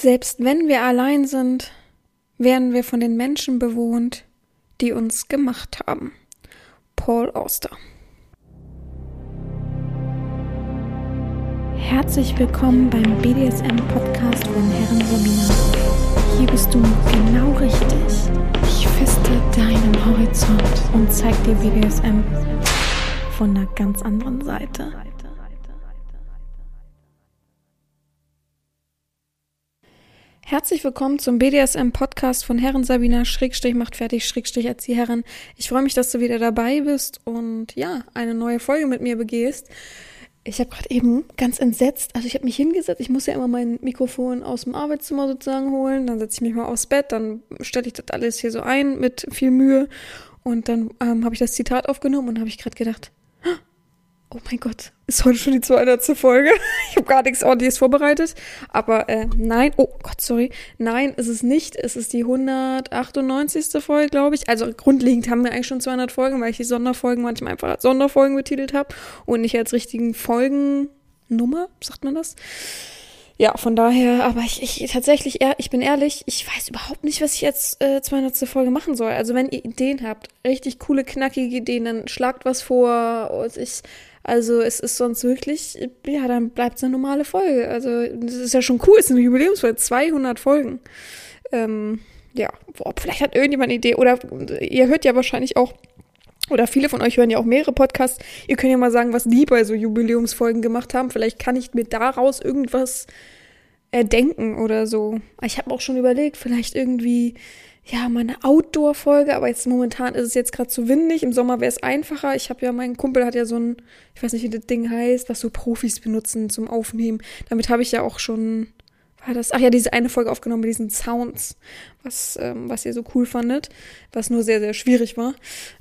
Selbst wenn wir allein sind, werden wir von den Menschen bewohnt, die uns gemacht haben. Paul Auster. Herzlich willkommen beim BDSM-Podcast von Herren Romina. Hier bist du genau richtig. Ich feste deinen Horizont und zeig dir BDSM von einer ganz anderen Seite. Herzlich willkommen zum BDSM-Podcast von Herren Sabina, Schrägstrich macht fertig, Schrägstrich Erzieherin. Ich freue mich, dass du wieder dabei bist und ja, eine neue Folge mit mir begehst. Ich habe gerade eben ganz entsetzt, also ich habe mich hingesetzt, ich muss ja immer mein Mikrofon aus dem Arbeitszimmer sozusagen holen, dann setze ich mich mal aufs Bett, dann stelle ich das alles hier so ein mit viel Mühe und dann ähm, habe ich das Zitat aufgenommen und habe ich gerade gedacht, Oh mein Gott, ist heute schon die 200. Folge. Ich habe gar nichts ordentliches vorbereitet. Aber äh, nein, oh Gott, sorry. Nein, ist es nicht. Es ist die 198. Folge, glaube ich. Also grundlegend haben wir eigentlich schon 200 Folgen, weil ich die Sonderfolgen manchmal einfach als Sonderfolgen betitelt habe und nicht als richtigen Folgennummer, sagt man das? Ja, von daher, aber ich, ich tatsächlich, ich bin ehrlich, ich weiß überhaupt nicht, was ich jetzt äh, 200. Folge machen soll. Also wenn ihr Ideen habt, richtig coole, knackige Ideen, dann schlagt was vor. Ich also es ist sonst wirklich, ja, dann bleibt es eine normale Folge. Also das ist ja schon cool, es ist eine Jubiläumsfolge, 200 Folgen. Ähm, ja, boah, vielleicht hat irgendjemand eine Idee. Oder ihr hört ja wahrscheinlich auch, oder viele von euch hören ja auch mehrere Podcasts. Ihr könnt ja mal sagen, was die bei so Jubiläumsfolgen gemacht haben. Vielleicht kann ich mir daraus irgendwas erdenken oder so. Ich habe auch schon überlegt, vielleicht irgendwie ja, meine Outdoor-Folge, aber jetzt momentan ist es jetzt gerade zu windig. Im Sommer wäre es einfacher. Ich habe ja, mein Kumpel hat ja so ein, ich weiß nicht, wie das Ding heißt, was so Profis benutzen zum Aufnehmen. Damit habe ich ja auch schon, war das, ach ja, diese eine Folge aufgenommen mit diesen Sounds, was, ähm, was ihr so cool fandet, was nur sehr, sehr schwierig war.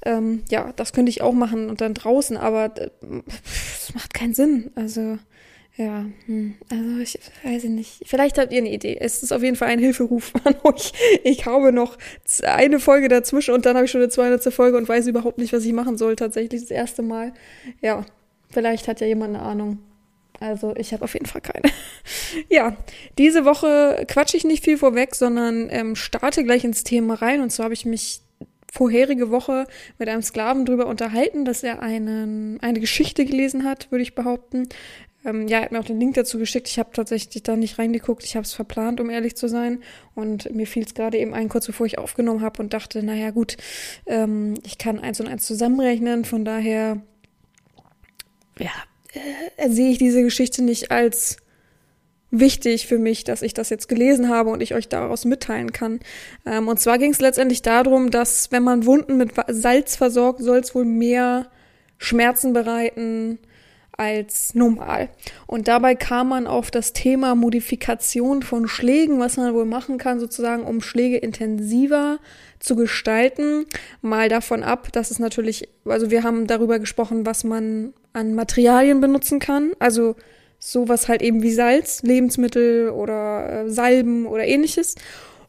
Ähm, ja, das könnte ich auch machen und dann draußen, aber das macht keinen Sinn. Also, ja, hm. also ich weiß nicht. Vielleicht habt ihr eine Idee. Es ist auf jeden Fall ein Hilferuf an euch. Ich habe noch eine Folge dazwischen und dann habe ich schon eine 200. Folge und weiß überhaupt nicht, was ich machen soll. Tatsächlich das erste Mal. Ja, vielleicht hat ja jemand eine Ahnung. Also ich habe auf jeden Fall keine. ja, diese Woche quatsche ich nicht viel vorweg, sondern ähm, starte gleich ins Thema rein. Und so habe ich mich vorherige Woche mit einem Sklaven drüber unterhalten, dass er einen, eine Geschichte gelesen hat, würde ich behaupten, ähm, ja, er hat mir auch den Link dazu geschickt. Ich habe tatsächlich da nicht reingeguckt. Ich habe es verplant, um ehrlich zu sein. Und mir fiel es gerade eben ein, kurz bevor ich aufgenommen habe und dachte, naja gut, ähm, ich kann eins und eins zusammenrechnen. Von daher, ja, äh, sehe ich diese Geschichte nicht als wichtig für mich, dass ich das jetzt gelesen habe und ich euch daraus mitteilen kann. Ähm, und zwar ging es letztendlich darum, dass wenn man Wunden mit Salz versorgt, soll es wohl mehr Schmerzen bereiten, als normal. Und dabei kam man auf das Thema Modifikation von Schlägen, was man wohl machen kann, sozusagen, um Schläge intensiver zu gestalten. Mal davon ab, dass es natürlich, also wir haben darüber gesprochen, was man an Materialien benutzen kann. Also sowas halt eben wie Salz, Lebensmittel oder äh, Salben oder ähnliches.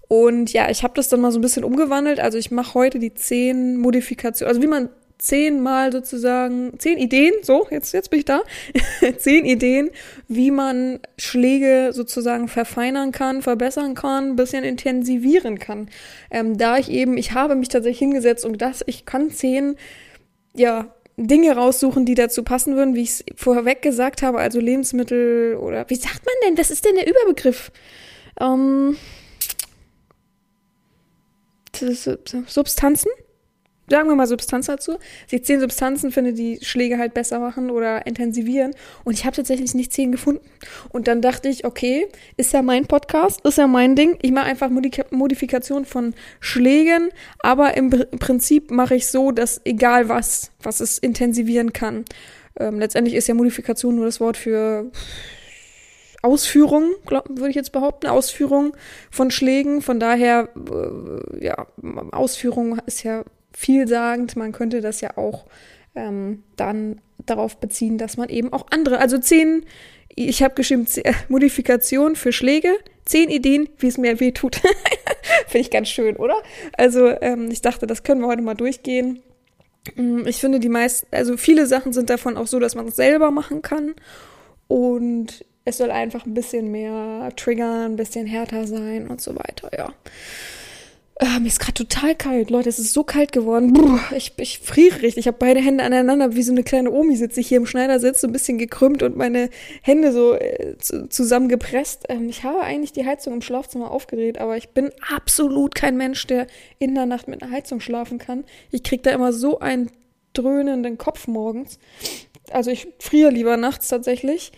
Und ja, ich habe das dann mal so ein bisschen umgewandelt. Also ich mache heute die zehn Modifikationen, also wie man zehnmal sozusagen, zehn Ideen, so, jetzt, jetzt bin ich da, zehn Ideen, wie man Schläge sozusagen verfeinern kann, verbessern kann, bisschen intensivieren kann. Ähm, da ich eben, ich habe mich tatsächlich hingesetzt und das, ich kann zehn, ja, Dinge raussuchen, die dazu passen würden, wie ich es vorweg gesagt habe, also Lebensmittel oder, wie sagt man denn, was ist denn der Überbegriff? Ähm, Substanzen? Sagen wir mal Substanz dazu. Sie zehn Substanzen finde, die Schläge halt besser machen oder intensivieren. Und ich habe tatsächlich nicht zehn gefunden. Und dann dachte ich, okay, ist ja mein Podcast, ist ja mein Ding. Ich mache einfach Modifikation von Schlägen, aber im Prinzip mache ich so, dass egal was, was es intensivieren kann. Ähm, letztendlich ist ja Modifikation nur das Wort für Ausführung, würde ich jetzt behaupten, Ausführung von Schlägen. Von daher, äh, ja, Ausführung ist ja vielsagend. Man könnte das ja auch ähm, dann darauf beziehen, dass man eben auch andere, also zehn, ich habe geschrieben, Modifikation für Schläge, zehn Ideen, wie es mir weh tut. Finde ich ganz schön, oder? Also ähm, ich dachte, das können wir heute mal durchgehen. Mm, ich finde die meisten, also viele Sachen sind davon auch so, dass man es selber machen kann. Und es soll einfach ein bisschen mehr triggern, ein bisschen härter sein und so weiter, ja. Äh, mir ist gerade total kalt, Leute. Es ist so kalt geworden. Ich, ich friere richtig. Ich habe beide Hände aneinander, wie so eine kleine Omi sitze ich hier im Schneidersitz, so ein bisschen gekrümmt und meine Hände so äh, zusammengepresst. Ähm, ich habe eigentlich die Heizung im Schlafzimmer aufgedreht, aber ich bin absolut kein Mensch, der in der Nacht mit einer Heizung schlafen kann. Ich krieg da immer so einen dröhnenden Kopf morgens. Also ich friere lieber nachts tatsächlich.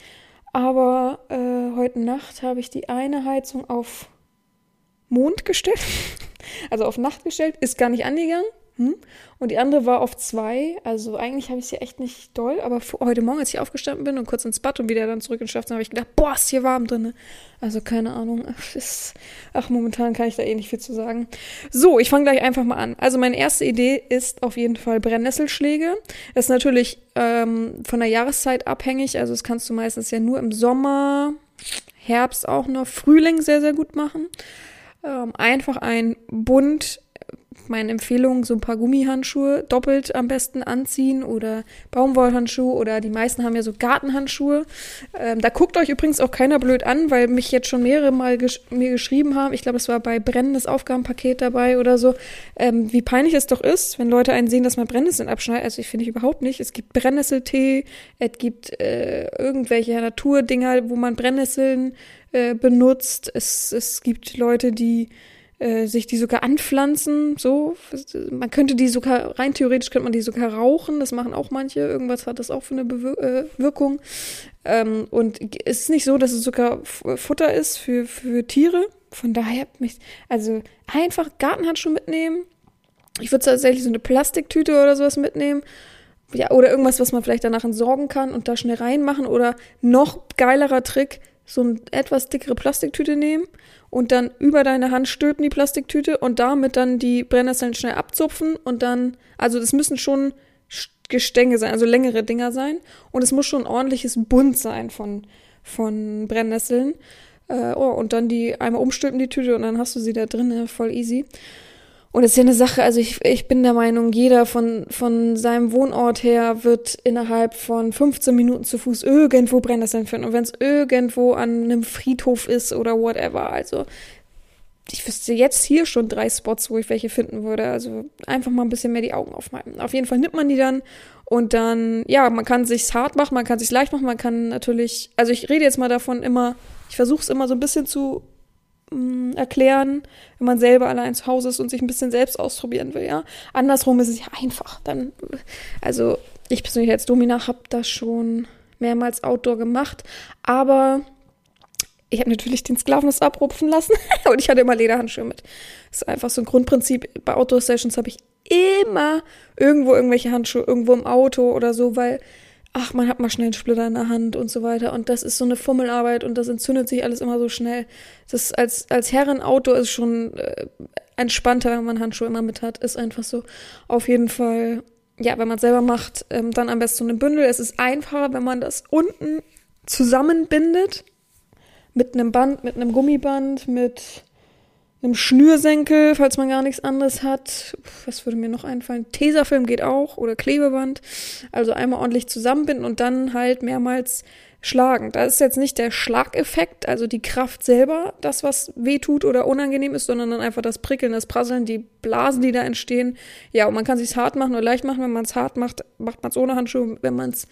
Aber äh, heute Nacht habe ich die eine Heizung auf Mond gestellt. Also auf Nacht gestellt, ist gar nicht angegangen. Hm? Und die andere war auf zwei. Also eigentlich habe ich sie echt nicht doll. Aber heute Morgen, als ich aufgestanden bin und kurz ins Bad und wieder dann zurück ins Schlafzimmer, habe ich gedacht, boah, ist hier warm drin. Also keine Ahnung. Ach, ist, ach, momentan kann ich da eh nicht viel zu sagen. So, ich fange gleich einfach mal an. Also meine erste Idee ist auf jeden Fall Brennnesselschläge. Das ist natürlich ähm, von der Jahreszeit abhängig. Also das kannst du meistens ja nur im Sommer, Herbst auch noch, Frühling sehr, sehr gut machen. Ähm, einfach ein Bund, meine Empfehlung, so ein paar Gummihandschuhe doppelt am besten anziehen oder Baumwollhandschuhe oder die meisten haben ja so Gartenhandschuhe. Ähm, da guckt euch übrigens auch keiner blöd an, weil mich jetzt schon mehrere Mal gesch mir geschrieben haben, ich glaube, es war bei brennendes Aufgabenpaket dabei oder so, ähm, wie peinlich es doch ist, wenn Leute einen sehen, dass man Brennnesseln abschneidet. Also ich finde ich überhaupt nicht. Es gibt Brennnesseltee, es gibt äh, irgendwelche Naturdinger, wo man Brennnesseln äh, benutzt. Es, es gibt Leute, die äh, sich die sogar anpflanzen, so. Man könnte die sogar, rein theoretisch könnte man die sogar rauchen, das machen auch manche. Irgendwas hat das auch für eine Bewir äh, Wirkung. Ähm, und es ist nicht so, dass es sogar Futter ist für, für Tiere. Von daher, mich, also einfach Gartenhandschuhe mitnehmen. Ich würde tatsächlich so eine Plastiktüte oder sowas mitnehmen. Ja, oder irgendwas, was man vielleicht danach entsorgen kann und da schnell reinmachen. Oder noch geilerer Trick, so eine etwas dickere Plastiktüte nehmen und dann über deine Hand stülpen die Plastiktüte und damit dann die Brennnesseln schnell abzupfen und dann, also das müssen schon Gestänge sein, also längere Dinger sein und es muss schon ein ordentliches Bund sein von, von Brennnesseln. Äh, oh, und dann die einmal umstülpen die Tüte und dann hast du sie da drin, voll easy. Und es ist ja eine Sache, also ich, ich bin der Meinung, jeder von, von seinem Wohnort her wird innerhalb von 15 Minuten zu Fuß irgendwo Brennnesseln finden. Und wenn es irgendwo an einem Friedhof ist oder whatever, also ich wüsste jetzt hier schon drei Spots, wo ich welche finden würde. Also einfach mal ein bisschen mehr die Augen aufmachen. Auf jeden Fall nimmt man die dann und dann, ja, man kann sich's hart machen, man kann sich's leicht machen, man kann natürlich, also ich rede jetzt mal davon immer, ich versuche es immer so ein bisschen zu mm, erklären, wenn man selber allein zu Hause ist und sich ein bisschen selbst ausprobieren will, ja. Andersrum ist es ja einfach. Dann, also ich persönlich als Domina habe das schon mehrmals Outdoor gemacht, aber ich habe natürlich den Sklavenus abrupfen lassen und ich hatte immer Lederhandschuhe mit. Das ist einfach so ein Grundprinzip. Bei Outdoor-Sessions habe ich immer irgendwo irgendwelche Handschuhe, irgendwo im Auto oder so, weil ach, man hat mal schnell einen Splitter in der Hand und so weiter. Und das ist so eine Fummelarbeit und das entzündet sich alles immer so schnell. Das als, als Herrenauto ist schon äh, entspannter, wenn man Handschuhe immer mit hat. Ist einfach so. Auf jeden Fall, ja, wenn man es selber macht, ähm, dann am besten so ein Bündel. Es ist einfacher, wenn man das unten zusammenbindet. Mit einem Band, mit einem Gummiband, mit einem Schnürsenkel, falls man gar nichts anderes hat. Was würde mir noch einfallen? Tesafilm geht auch oder Klebeband. Also einmal ordentlich zusammenbinden und dann halt mehrmals schlagen. Da ist jetzt nicht der Schlageffekt, also die Kraft selber, das, was weh tut oder unangenehm ist, sondern dann einfach das Prickeln, das Prasseln, die Blasen, die da entstehen. Ja, und man kann sich's hart machen oder leicht machen. Wenn man es hart macht, macht man es ohne Handschuhe. Wenn man es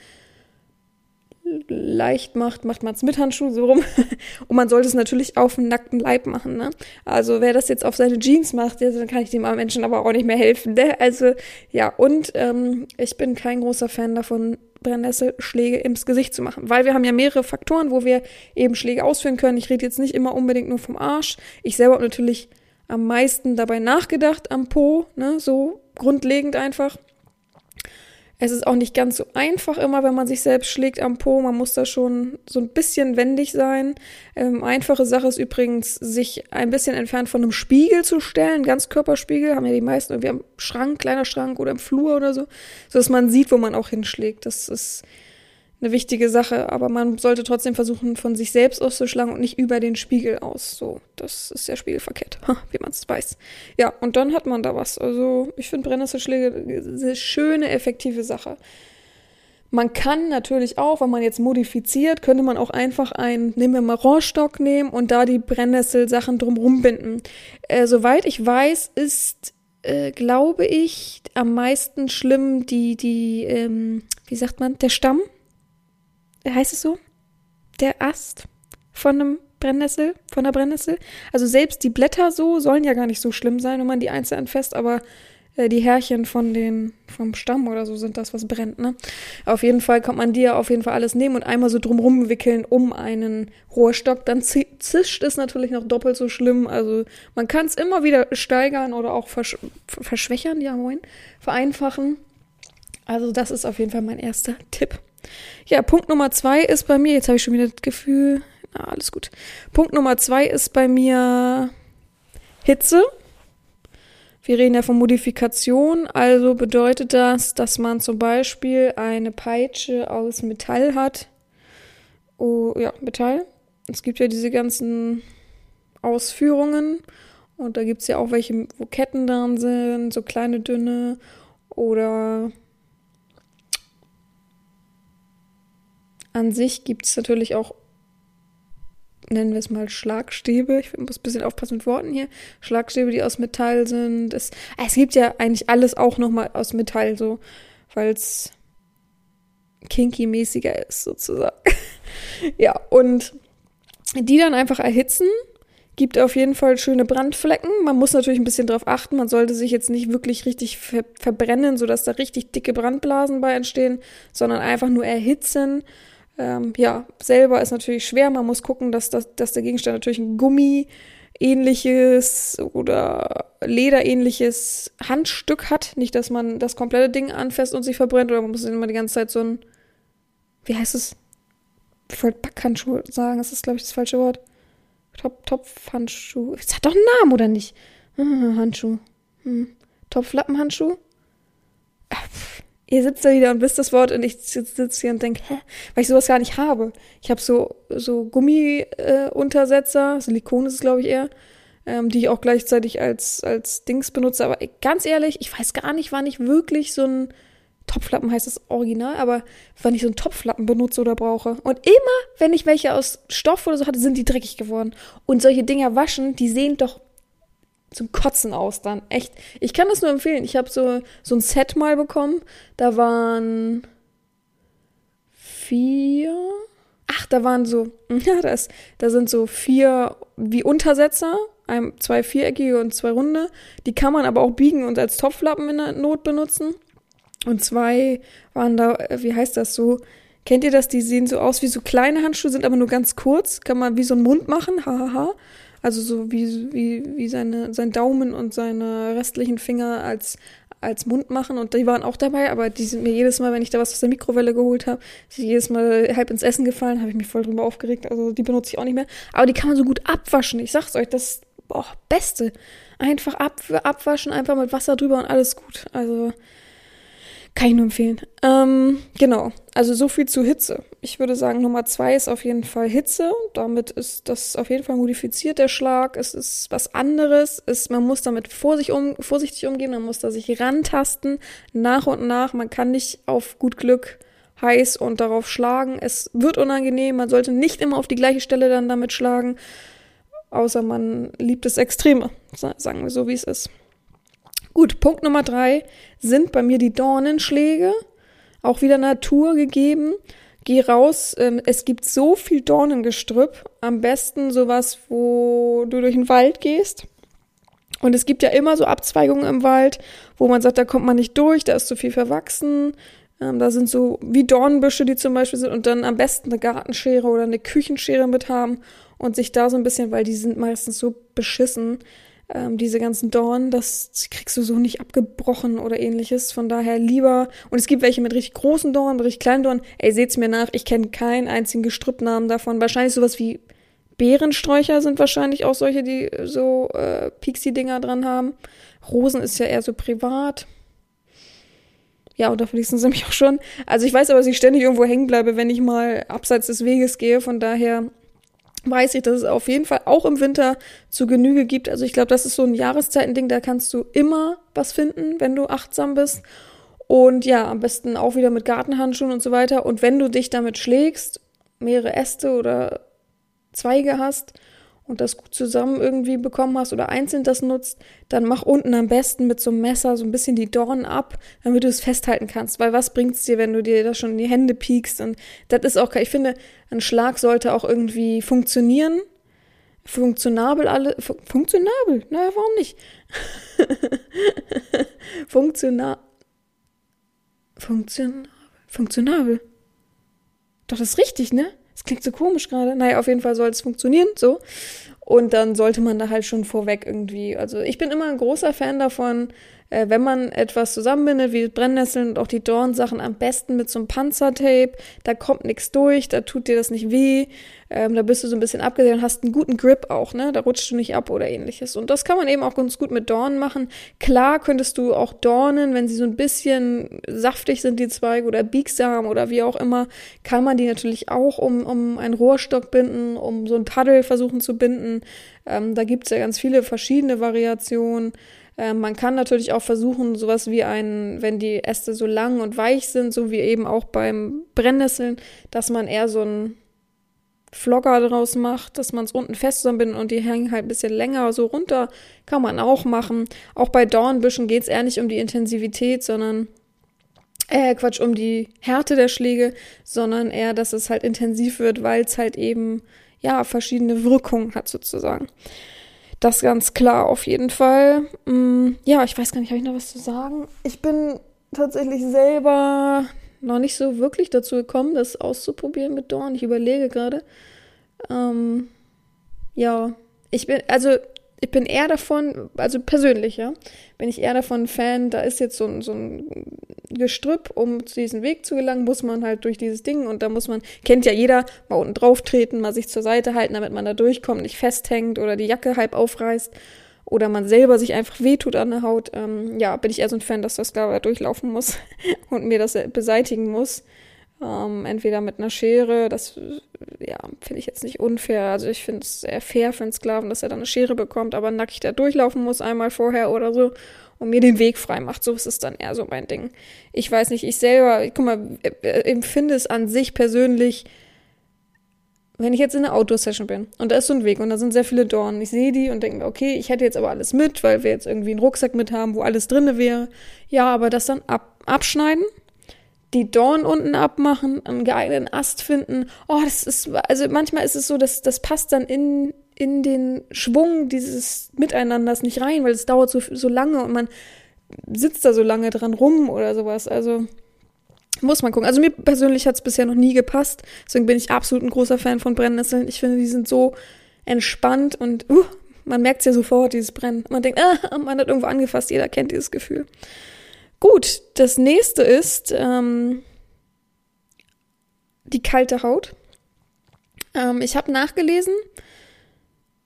leicht macht, macht man es mit Handschuhen so rum. Und man sollte es natürlich auf dem nackten Leib machen. Ne? Also wer das jetzt auf seine Jeans macht, dann kann ich dem Menschen aber auch nicht mehr helfen. Ne? Also ja, und ähm, ich bin kein großer Fan davon, Brennnesselschläge ins Gesicht zu machen. Weil wir haben ja mehrere Faktoren, wo wir eben Schläge ausführen können. Ich rede jetzt nicht immer unbedingt nur vom Arsch. Ich selber habe natürlich am meisten dabei nachgedacht am Po, ne? so grundlegend einfach. Es ist auch nicht ganz so einfach immer, wenn man sich selbst schlägt am Po. Man muss da schon so ein bisschen wendig sein. Ähm, einfache Sache ist übrigens, sich ein bisschen entfernt von einem Spiegel zu stellen. Ganzkörperspiegel haben ja die meisten irgendwie am Schrank, kleiner Schrank oder im Flur oder so, so dass man sieht, wo man auch hinschlägt. Das ist eine wichtige Sache, aber man sollte trotzdem versuchen, von sich selbst auszuschlagen und nicht über den Spiegel aus. So, das ist ja spiegelverkehrt, wie man es weiß. Ja, und dann hat man da was. Also, ich finde Brennnesselschläge eine schöne, effektive Sache. Man kann natürlich auch, wenn man jetzt modifiziert, könnte man auch einfach einen, nehmen wir mal Rohrstock nehmen und da die Brennnessel-Sachen drumrum binden. Äh, soweit ich weiß, ist, äh, glaube ich, am meisten schlimm die, die, ähm, wie sagt man, der Stamm? Heißt es so? Der Ast von einem Brennnessel, von der Brennnessel. Also selbst die Blätter so sollen ja gar nicht so schlimm sein, wenn man die einzeln anfasst, aber äh, die Härchen von den, vom Stamm oder so sind das, was brennt, ne? Auf jeden Fall kann man die ja auf jeden Fall alles nehmen und einmal so drumrum wickeln um einen Rohrstock. Dann zischt es natürlich noch doppelt so schlimm. Also man kann es immer wieder steigern oder auch versch verschwächern, ja moin, vereinfachen. Also das ist auf jeden Fall mein erster Tipp. Ja, Punkt Nummer zwei ist bei mir, jetzt habe ich schon wieder das Gefühl, na, alles gut. Punkt Nummer zwei ist bei mir Hitze. Wir reden ja von Modifikation, also bedeutet das, dass man zum Beispiel eine Peitsche aus Metall hat. Oh, ja, Metall. Es gibt ja diese ganzen Ausführungen und da gibt es ja auch welche, wo Ketten dran sind, so kleine, dünne oder an sich gibt es natürlich auch nennen wir es mal Schlagstäbe. Ich muss ein bisschen aufpassen mit Worten hier. Schlagstäbe, die aus Metall sind. Es, es gibt ja eigentlich alles auch nochmal aus Metall, so, weil es kinky-mäßiger ist, sozusagen. ja, und die dann einfach erhitzen. Gibt auf jeden Fall schöne Brandflecken. Man muss natürlich ein bisschen drauf achten. Man sollte sich jetzt nicht wirklich richtig ver verbrennen, sodass da richtig dicke Brandblasen bei entstehen, sondern einfach nur erhitzen ähm, ja, selber ist natürlich schwer. Man muss gucken, dass, dass, dass der Gegenstand natürlich ein Gummi ähnliches oder lederähnliches Handstück hat. Nicht, dass man das komplette Ding anfasst und sich verbrennt oder man muss immer die ganze Zeit so ein, wie heißt es? Ich wollte sagen, das ist, glaube ich, das falsche Wort. Top, Topfhandschuh. Es hat doch einen Namen, oder nicht? Hm, Handschuh. Hm. Topflappenhandschuh? Ach, ihr sitzt da wieder und wisst das Wort und ich sitze hier und denke, hä, weil ich sowas gar nicht habe. Ich habe so, so Gummi-Untersetzer, äh, Silikon ist es, glaube ich, eher, ähm, die ich auch gleichzeitig als, als Dings benutze. Aber ganz ehrlich, ich weiß gar nicht, wann ich wirklich so ein Topflappen heißt das Original, aber wann ich so einen Topflappen benutze oder brauche. Und immer, wenn ich welche aus Stoff oder so hatte, sind die dreckig geworden. Und solche Dinger waschen, die sehen doch zum Kotzen aus dann. Echt. Ich kann das nur empfehlen. Ich habe so, so ein Set mal bekommen. Da waren vier. Ach, da waren so. Ja, das, da sind so vier wie Untersetzer. Ein, zwei viereckige und zwei runde. Die kann man aber auch biegen und als Topflappen in der Not benutzen. Und zwei waren da, äh, wie heißt das so? Kennt ihr das? Die sehen so aus wie so kleine Handschuhe, sind aber nur ganz kurz. Kann man wie so einen Mund machen. Hahaha. Ha, ha. Also so wie, wie, wie seine, sein Daumen und seine restlichen Finger als, als Mund machen. Und die waren auch dabei, aber die sind mir jedes Mal, wenn ich da was aus der Mikrowelle geholt habe, sind jedes Mal halb ins Essen gefallen, habe ich mich voll drüber aufgeregt. Also die benutze ich auch nicht mehr. Aber die kann man so gut abwaschen. Ich sag's euch, das boah, Beste. Einfach ab, abwaschen, einfach mit Wasser drüber und alles gut. Also kann ich nur empfehlen. Ähm, genau, also so viel zu Hitze. Ich würde sagen, Nummer zwei ist auf jeden Fall Hitze. Damit ist das auf jeden Fall modifiziert, der Schlag. Es ist was anderes. Es, man muss damit vorsichtig, um, vorsichtig umgehen, man muss da sich rantasten, nach und nach. Man kann nicht auf gut Glück heiß und darauf schlagen. Es wird unangenehm. Man sollte nicht immer auf die gleiche Stelle dann damit schlagen. Außer man liebt es Extreme, sagen wir so, wie es ist. Gut, Punkt Nummer drei sind bei mir die Dornenschläge. Auch wieder Natur gegeben. Geh raus. Ähm, es gibt so viel Dornengestrüpp. Am besten sowas, wo du durch den Wald gehst. Und es gibt ja immer so Abzweigungen im Wald, wo man sagt, da kommt man nicht durch, da ist zu viel verwachsen. Ähm, da sind so wie Dornbüsche, die zum Beispiel sind, und dann am besten eine Gartenschere oder eine Küchenschere mit haben und sich da so ein bisschen, weil die sind meistens so beschissen, ähm, diese ganzen Dornen, das kriegst du so nicht abgebrochen oder ähnliches. Von daher lieber, und es gibt welche mit richtig großen Dornen, mit richtig kleinen Dornen. Ey, seht's mir nach, ich kenne keinen einzigen Gestrüppnamen davon. Wahrscheinlich sowas wie Beerensträucher sind wahrscheinlich auch solche, die so äh, Pixie-Dinger dran haben. Rosen ist ja eher so privat. Ja, und da verließen sie mich auch schon. Also ich weiß aber, dass ich ständig irgendwo hängen bleibe, wenn ich mal abseits des Weges gehe. Von daher weiß ich, dass es auf jeden Fall auch im Winter zu Genüge gibt. Also ich glaube, das ist so ein Jahreszeitending, da kannst du immer was finden, wenn du achtsam bist. Und ja, am besten auch wieder mit Gartenhandschuhen und so weiter. Und wenn du dich damit schlägst, mehrere Äste oder Zweige hast und das gut zusammen irgendwie bekommen hast oder einzeln das nutzt, dann mach unten am besten mit so einem Messer so ein bisschen die Dornen ab, damit du es festhalten kannst. Weil was bringt's dir, wenn du dir das schon in die Hände piekst? Und das ist auch, ich finde, ein Schlag sollte auch irgendwie funktionieren. Funktionabel alle, fu funktionabel, naja, warum nicht? Funktional, funktionabel, funktionabel. Doch, das ist richtig, ne? Das klingt so komisch gerade. Naja, auf jeden Fall soll es funktionieren, so. Und dann sollte man da halt schon vorweg irgendwie. Also ich bin immer ein großer Fan davon, äh, wenn man etwas zusammenbindet, wie Brennnesseln und auch die Dornsachen, am besten mit so einem Panzertape. Da kommt nichts durch, da tut dir das nicht weh. Ähm, da bist du so ein bisschen abgesehen und hast einen guten Grip auch, ne? Da rutscht du nicht ab oder ähnliches. Und das kann man eben auch ganz gut mit Dornen machen. Klar könntest du auch Dornen, wenn sie so ein bisschen saftig sind, die Zweige oder biegsam oder wie auch immer, kann man die natürlich auch um, um einen Rohrstock binden, um so ein Paddel versuchen zu binden. Ähm, da gibt's ja ganz viele verschiedene Variationen. Ähm, man kann natürlich auch versuchen, sowas wie ein, wenn die Äste so lang und weich sind, so wie eben auch beim Brennnesseln, dass man eher so ein Flogger draus macht, dass man es unten fest zusammenbindet und die hängen halt ein bisschen länger so runter, kann man auch machen. Auch bei Dornbüschen geht es eher nicht um die Intensivität, sondern äh, Quatsch, um die Härte der Schläge, sondern eher, dass es halt intensiv wird, weil es halt eben, ja, verschiedene Wirkungen hat sozusagen. Das ganz klar auf jeden Fall. Mm, ja, ich weiß gar nicht, habe ich noch was zu sagen? Ich bin tatsächlich selber noch nicht so wirklich dazu gekommen, das auszuprobieren mit Dorn. Ich überlege gerade. Ähm, ja, ich bin, also ich bin eher davon, also persönlich, ja, bin ich eher davon Fan, da ist jetzt so ein, so ein Gestrüpp, um zu diesem Weg zu gelangen, muss man halt durch dieses Ding und da muss man, kennt ja jeder, mal unten drauf treten, mal sich zur Seite halten, damit man da durchkommt, nicht festhängt oder die Jacke halb aufreißt oder man selber sich einfach wehtut an der Haut. Ähm, ja, bin ich eher so ein Fan, dass das da durchlaufen muss und mir das beseitigen muss. Ähm, entweder mit einer Schere, das ja, finde ich jetzt nicht unfair. Also ich finde es sehr fair für einen Sklaven, dass er dann eine Schere bekommt, aber nackig da durchlaufen muss einmal vorher oder so und mir den Weg frei macht. So ist es dann eher so mein Ding. Ich weiß nicht, ich selber, guck mal, äh, empfinde es an sich persönlich, wenn ich jetzt in einer Outdoor-Session bin und da ist so ein Weg und da sind sehr viele Dornen, ich sehe die und denke mir, okay, ich hätte jetzt aber alles mit, weil wir jetzt irgendwie einen Rucksack mit haben, wo alles drinne wäre. Ja, aber das dann ab, abschneiden die Dorn unten abmachen, einen geeigneten Ast finden. Oh, das ist, also manchmal ist es so, dass das passt dann in, in den Schwung dieses Miteinanders nicht rein, weil es dauert so, so lange und man sitzt da so lange dran rum oder sowas. Also muss man gucken. Also mir persönlich hat es bisher noch nie gepasst. Deswegen bin ich absolut ein großer Fan von Brennnesseln. Ich finde, die sind so entspannt und uh, man merkt es ja sofort, dieses Brennen. Man denkt, ah, man hat irgendwo angefasst. Jeder kennt dieses Gefühl. Gut, das nächste ist ähm, die kalte Haut. Ähm, ich habe nachgelesen.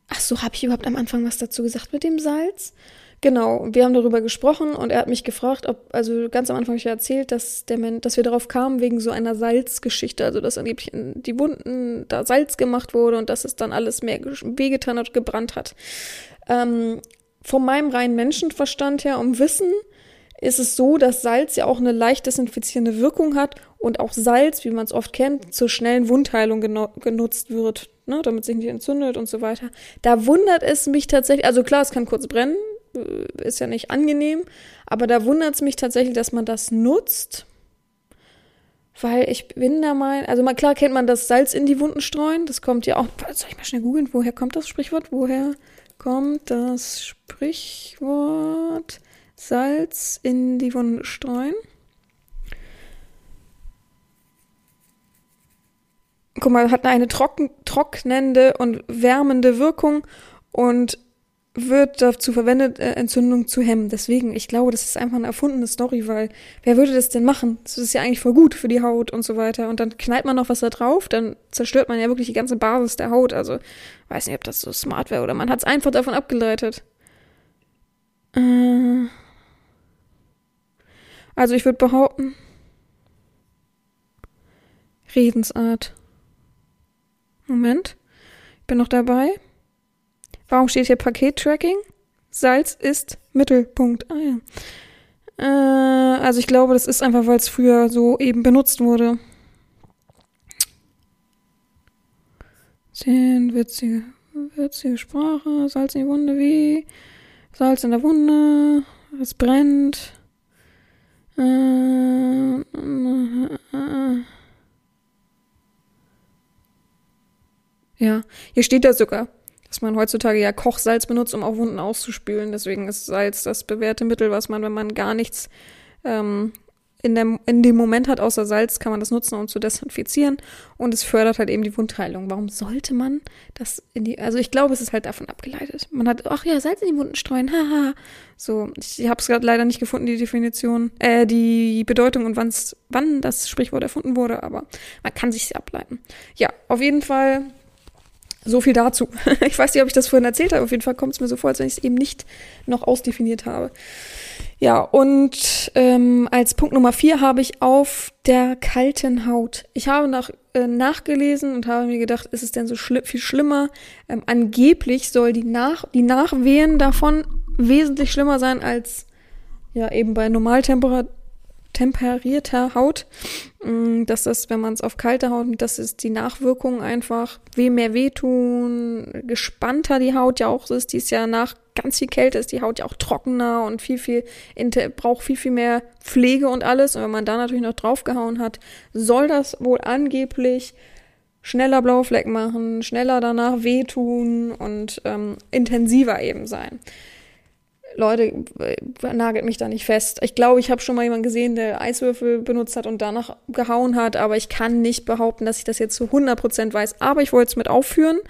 Ach so, habe ich überhaupt am Anfang was dazu gesagt mit dem Salz? Genau, wir haben darüber gesprochen und er hat mich gefragt, ob, also ganz am Anfang habe ich ja erzählt, dass, der Men dass wir darauf kamen wegen so einer Salzgeschichte, also dass angeblich in die Wunden da Salz gemacht wurde und dass es dann alles mehr wehgetan hat, gebrannt hat. Ähm, von meinem reinen Menschenverstand her, um Wissen, ist es so, dass Salz ja auch eine leicht desinfizierende Wirkung hat und auch Salz, wie man es oft kennt, zur schnellen Wundheilung genutzt wird, ne, damit sich nicht entzündet und so weiter. Da wundert es mich tatsächlich, also klar, es kann kurz brennen, äh, ist ja nicht angenehm, aber da wundert es mich tatsächlich, dass man das nutzt, weil ich bin da mal, also mal klar kennt man das Salz in die Wunden streuen, das kommt ja auch, soll ich mal schnell googeln, woher kommt das Sprichwort? Woher kommt das Sprichwort? Salz in die Wunde streuen. Guck mal, hat eine trocken, trocknende und wärmende Wirkung und wird dazu verwendet, äh, Entzündung zu hemmen. Deswegen, ich glaube, das ist einfach eine erfundene Story, weil wer würde das denn machen? Das ist ja eigentlich voll gut für die Haut und so weiter. Und dann knallt man noch was da drauf, dann zerstört man ja wirklich die ganze Basis der Haut. Also, weiß nicht, ob das so smart wäre oder man hat es einfach davon abgeleitet. Äh. Also ich würde behaupten, Redensart. Moment, ich bin noch dabei. Warum steht hier Pakettracking? Salz ist Mittelpunkt. Ah ja. Äh, also ich glaube, das ist einfach, weil es früher so eben benutzt wurde. Zehn witzige, witzige Sprache, Salz in die Wunde, wie? Salz in der Wunde, es brennt. Ja, hier steht da sogar, dass man heutzutage ja Kochsalz benutzt, um auch Wunden auszuspülen. Deswegen ist Salz das bewährte Mittel, was man, wenn man gar nichts ähm, in, dem, in dem Moment hat, außer Salz, kann man das nutzen, um zu desinfizieren. Und es fördert halt eben die Wundheilung. Warum sollte man das in die. Also ich glaube, es ist halt davon abgeleitet. Man hat, ach ja, Salz in die Wunden streuen, haha. So, ich habe es gerade leider nicht gefunden, die Definition, äh, die Bedeutung und wann's, wann das Sprichwort erfunden wurde, aber man kann sich ableiten. Ja, auf jeden Fall so viel dazu. Ich weiß nicht, ob ich das vorhin erzählt habe. Auf jeden Fall kommt es mir so vor, als wenn ich es eben nicht noch ausdefiniert habe. Ja, und ähm, als Punkt Nummer vier habe ich auf der kalten Haut. Ich habe nach, äh, nachgelesen und habe mir gedacht, ist es denn so schli viel schlimmer? Ähm, angeblich soll die, nach die Nachwehen davon wesentlich schlimmer sein als ja eben bei Normaltemperatur temperierter Haut, mm, dass das, wenn man es auf kalte Haut, das ist die Nachwirkung einfach weh mehr wehtun, gespannter die Haut ja auch ist, die ist ja nach ganz viel Kälte ist die Haut ja auch trockener und viel, viel, braucht viel, viel mehr Pflege und alles. Und wenn man da natürlich noch draufgehauen hat, soll das wohl angeblich schneller blaue Flecken machen, schneller danach wehtun und ähm, intensiver eben sein. Leute, nagelt mich da nicht fest. Ich glaube, ich habe schon mal jemanden gesehen, der Eiswürfel benutzt hat und danach gehauen hat, aber ich kann nicht behaupten, dass ich das jetzt zu 100% weiß. Aber ich wollte es mit aufführen,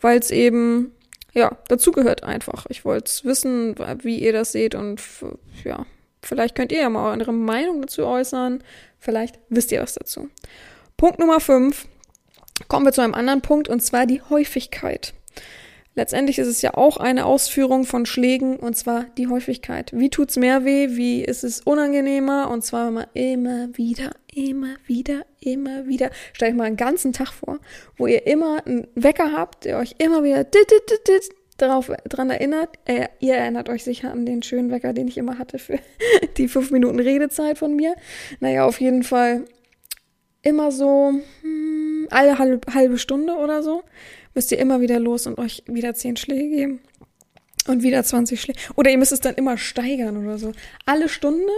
weil es eben, ja, dazugehört einfach. Ich wollte wissen, wie ihr das seht und ja, vielleicht könnt ihr ja mal eure Meinung dazu äußern. Vielleicht wisst ihr was dazu. Punkt Nummer 5. Kommen wir zu einem anderen Punkt und zwar die Häufigkeit. Letztendlich ist es ja auch eine Ausführung von Schlägen und zwar die Häufigkeit. Wie tut's mehr weh? Wie ist es unangenehmer? Und zwar man immer wieder, immer wieder, immer wieder. Stell euch mal einen ganzen Tag vor, wo ihr immer einen Wecker habt, der euch immer wieder dit, dit, dit, dit, darauf dran erinnert. Äh, ihr erinnert euch sicher an den schönen Wecker, den ich immer hatte für die fünf Minuten Redezeit von mir. Naja, auf jeden Fall immer so hm, alle halbe, halbe Stunde oder so müsst ihr immer wieder los und euch wieder zehn Schläge geben. Und wieder 20 Schläge. Oder ihr müsst es dann immer steigern oder so. Alle Stunde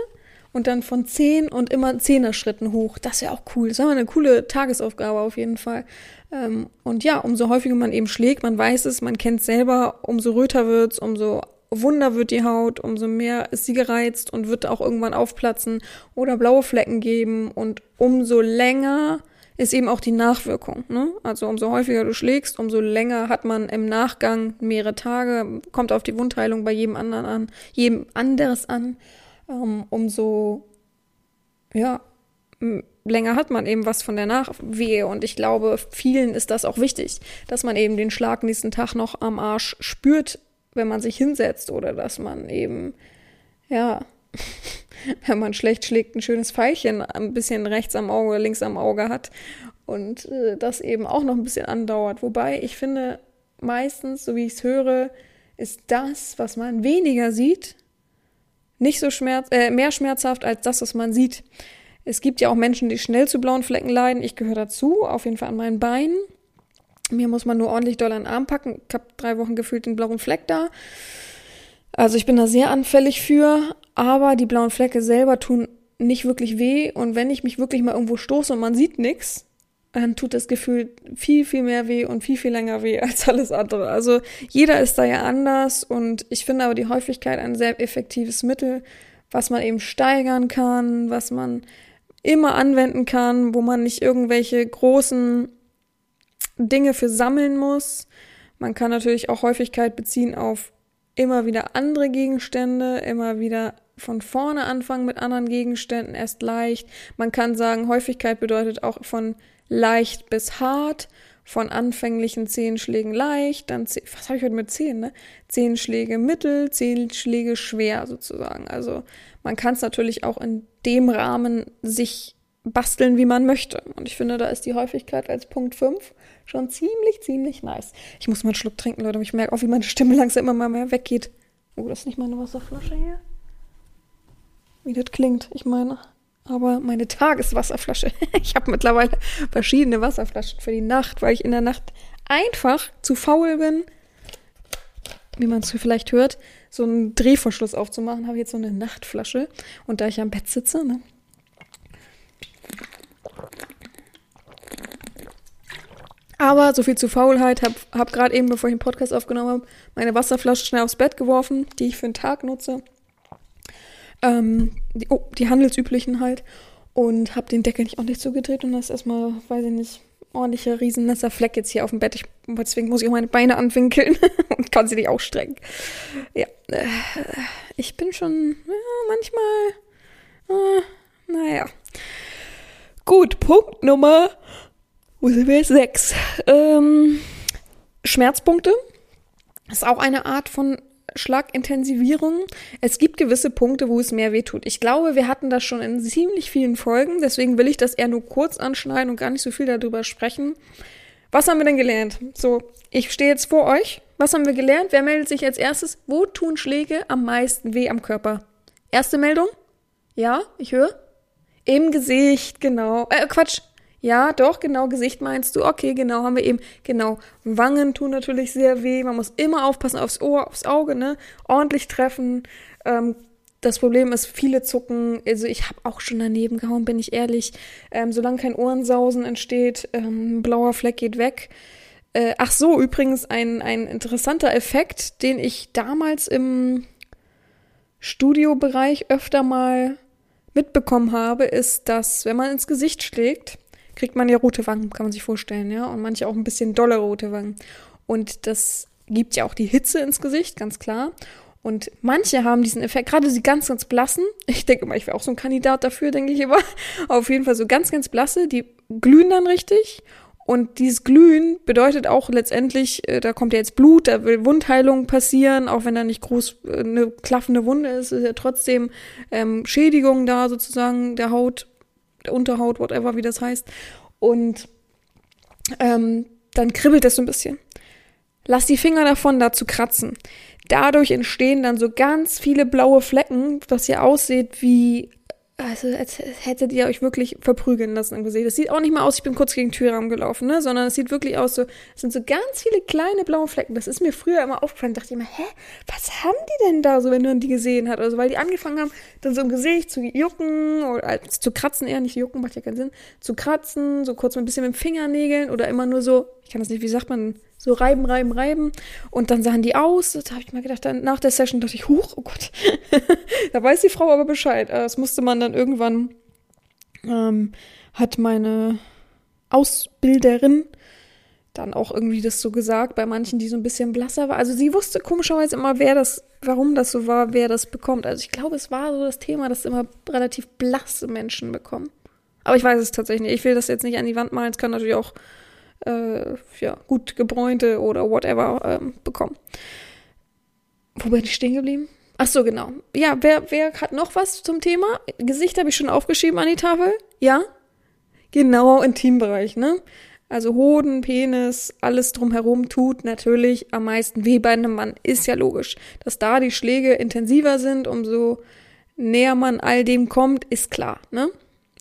und dann von 10 und immer Zehner-Schritten hoch. Das wäre auch cool. Das wäre eine coole Tagesaufgabe auf jeden Fall. Ähm, und ja, umso häufiger man eben schlägt, man weiß es, man kennt es selber, umso röter wird's, umso wunder wird die Haut, umso mehr ist sie gereizt und wird auch irgendwann aufplatzen oder blaue Flecken geben und umso länger ist eben auch die Nachwirkung. Ne? Also umso häufiger du schlägst, umso länger hat man im Nachgang mehrere Tage, kommt auf die Wundheilung bei jedem anderen an, jedem anderes an, ähm, umso ja, länger hat man eben was von der Nachwehe. Und ich glaube, vielen ist das auch wichtig, dass man eben den Schlag nächsten Tag noch am Arsch spürt, wenn man sich hinsetzt oder dass man eben, ja, wenn man schlecht schlägt, ein schönes Pfeilchen ein bisschen rechts am Auge links am Auge hat und äh, das eben auch noch ein bisschen andauert. Wobei ich finde, meistens, so wie ich es höre, ist das, was man weniger sieht, nicht so schmerz äh, mehr schmerzhaft als das, was man sieht. Es gibt ja auch Menschen, die schnell zu blauen Flecken leiden. Ich gehöre dazu, auf jeden Fall an meinen Beinen. Mir muss man nur ordentlich doll an den Arm packen. Ich habe drei Wochen gefühlt den blauen Fleck da. Also ich bin da sehr anfällig für, aber die blauen Flecke selber tun nicht wirklich weh und wenn ich mich wirklich mal irgendwo stoße und man sieht nichts, dann tut das Gefühl viel, viel mehr weh und viel, viel länger weh als alles andere. Also jeder ist da ja anders und ich finde aber die Häufigkeit ein sehr effektives Mittel, was man eben steigern kann, was man immer anwenden kann, wo man nicht irgendwelche großen Dinge für sammeln muss. Man kann natürlich auch Häufigkeit beziehen auf immer wieder andere Gegenstände, immer wieder von vorne anfangen mit anderen Gegenständen, erst leicht. Man kann sagen, Häufigkeit bedeutet auch von leicht bis hart, von anfänglichen zehn Schlägen leicht, dann, was habe ich heute mit zehn, ne? Zehn Schläge mittel, zehn Schläge schwer sozusagen. Also man kann es natürlich auch in dem Rahmen sich basteln, wie man möchte. Und ich finde, da ist die Häufigkeit als Punkt 5 schon ziemlich, ziemlich nice. Ich muss mal einen Schluck trinken, Leute. Ich merke auch, wie meine Stimme langsam immer mal mehr weggeht. Oh, das ist nicht meine Wasserflasche hier. wie das klingt. Ich meine, aber meine Tageswasserflasche. ich habe mittlerweile verschiedene Wasserflaschen für die Nacht, weil ich in der Nacht einfach zu faul bin, wie man es vielleicht hört, so einen Drehverschluss aufzumachen. Habe ich jetzt so eine Nachtflasche. Und da ich am Bett sitze, ne? Aber so viel zu Faulheit. Hab, hab gerade eben, bevor ich den Podcast aufgenommen habe, meine Wasserflasche schnell aufs Bett geworfen, die ich für den Tag nutze. Ähm, die, oh, die handelsüblichen halt. Und habe den Deckel nicht ordentlich zugedreht und das ist erstmal, weiß ich nicht, ordentlicher riesennasser Fleck jetzt hier auf dem Bett. Ich, deswegen muss ich auch meine Beine anwinkeln und kann sie nicht ausstrecken. Ja, äh, ich bin schon ja, manchmal, äh, naja. Gut, Punkt Nummer, wo sind wir jetzt? Sechs. Ähm, Schmerzpunkte ist auch eine Art von Schlagintensivierung. Es gibt gewisse Punkte, wo es mehr wehtut. Ich glaube, wir hatten das schon in ziemlich vielen Folgen, deswegen will ich das eher nur kurz anschneiden und gar nicht so viel darüber sprechen. Was haben wir denn gelernt? So, ich stehe jetzt vor euch. Was haben wir gelernt? Wer meldet sich als erstes? Wo tun Schläge am meisten weh am Körper? Erste Meldung? Ja, ich höre. Im Gesicht, genau. Äh, Quatsch, ja, doch, genau, Gesicht meinst du. Okay, genau, haben wir eben. Genau, Wangen tun natürlich sehr weh. Man muss immer aufpassen aufs Ohr, aufs Auge, ne? Ordentlich treffen. Ähm, das Problem ist, viele zucken. Also ich habe auch schon daneben gehauen, bin ich ehrlich. Ähm, solange kein Ohrensausen entsteht, ähm, blauer Fleck geht weg. Äh, ach so, übrigens ein, ein interessanter Effekt, den ich damals im Studiobereich öfter mal mitbekommen habe, ist, dass wenn man ins Gesicht schlägt, kriegt man ja rote Wangen, kann man sich vorstellen, ja. Und manche auch ein bisschen dolle rote Wangen. Und das gibt ja auch die Hitze ins Gesicht, ganz klar. Und manche haben diesen Effekt, gerade die ganz, ganz blassen. Ich denke mal, ich wäre auch so ein Kandidat dafür, denke ich immer. Auf jeden Fall so ganz, ganz blasse, die glühen dann richtig. Und dieses Glühen bedeutet auch letztendlich, äh, da kommt ja jetzt Blut, da will Wundheilung passieren, auch wenn da nicht groß äh, eine klaffende Wunde ist, ist ja trotzdem ähm, Schädigung da sozusagen der Haut der Unterhaut, whatever, wie das heißt. Und ähm, dann kribbelt es so ein bisschen. Lass die Finger davon, da zu kratzen. Dadurch entstehen dann so ganz viele blaue Flecken, was hier aussieht wie also als hättet ihr euch wirklich verprügeln lassen im Gesicht. Das sieht auch nicht mal aus, ich bin kurz gegen den Türrahmen gelaufen, ne? Sondern es sieht wirklich aus so, es sind so ganz viele kleine blaue Flecken. Das ist mir früher immer aufgefallen. Da dachte ich immer, hä, was haben die denn da so, wenn man die gesehen hat? Also weil die angefangen haben, dann so im Gesicht zu jucken oder äh, zu kratzen, eher nicht jucken, macht ja keinen Sinn, zu kratzen, so kurz mal ein bisschen mit dem Fingernägeln oder immer nur so, ich kann das nicht, wie sagt man, so reiben, reiben, reiben. Und dann sahen die aus. Da habe ich mal gedacht, dann nach der Session dachte ich, huch, oh Gott. da weiß die Frau aber Bescheid. Äh, das musste man dann irgendwann, ähm, hat meine Ausbilderin dann auch irgendwie das so gesagt, bei manchen, die so ein bisschen blasser war. Also sie wusste komischerweise immer, wer das, warum das so war, wer das bekommt. Also ich glaube, es war so das Thema, dass immer relativ blasse Menschen bekommen. Aber ich weiß es tatsächlich nicht. Ich will das jetzt nicht an die Wand malen. Es kann natürlich auch äh, ja, gut gebräunte oder whatever ähm, bekommen. Wo bin ich stehen geblieben? Ach so, genau. Ja, wer, wer hat noch was zum Thema? Gesicht habe ich schon aufgeschrieben an die Tafel. Ja? Genau, Intimbereich, ne? Also Hoden, Penis, alles drumherum tut natürlich am meisten weh bei einem Mann. Ist ja logisch. Dass da die Schläge intensiver sind, umso näher man all dem kommt, ist klar, ne?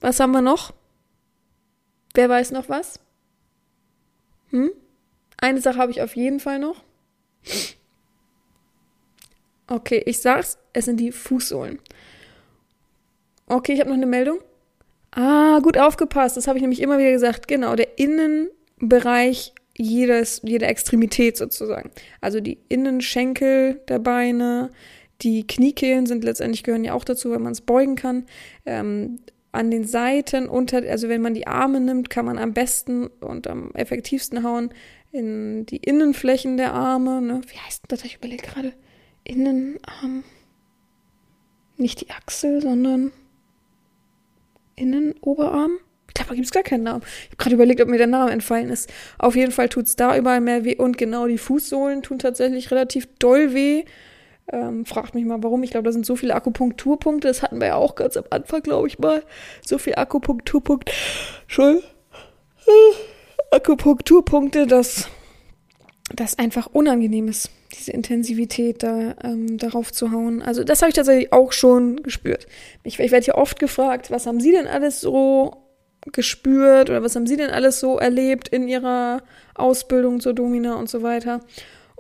Was haben wir noch? Wer weiß noch was? Hm? Eine Sache habe ich auf jeden Fall noch. Okay, ich sag's, es sind die Fußsohlen. Okay, ich habe noch eine Meldung. Ah, gut aufgepasst. Das habe ich nämlich immer wieder gesagt. Genau, der Innenbereich jedes, jeder Extremität sozusagen. Also die Innenschenkel der Beine, die Kniekehlen sind letztendlich gehören ja auch dazu, wenn man es beugen kann. Ähm, an den Seiten unter, also wenn man die Arme nimmt, kann man am besten und am effektivsten hauen in die Innenflächen der Arme. Ne? Wie heißt das? Ich überlege gerade. Innenarm. Nicht die Achsel, sondern Innenoberarm. Ich glaube, da gibt es gar keinen Namen. Ich habe gerade überlegt, ob mir der Name entfallen ist. Auf jeden Fall tut es da überall mehr weh. Und genau die Fußsohlen tun tatsächlich relativ doll weh. Ähm, fragt mich mal, warum. Ich glaube, da sind so viele Akupunkturpunkte. Das hatten wir ja auch ganz am Anfang, glaube ich mal. So viele Akupunkturpunkte. Entschuldigung. Akupunkturpunkte, dass das einfach unangenehm ist. diese Intensivität da ähm, darauf zu hauen. Also das habe ich tatsächlich auch schon gespürt. Ich, ich werde hier oft gefragt, was haben Sie denn alles so gespürt oder was haben Sie denn alles so erlebt in Ihrer Ausbildung zur Domina und so weiter.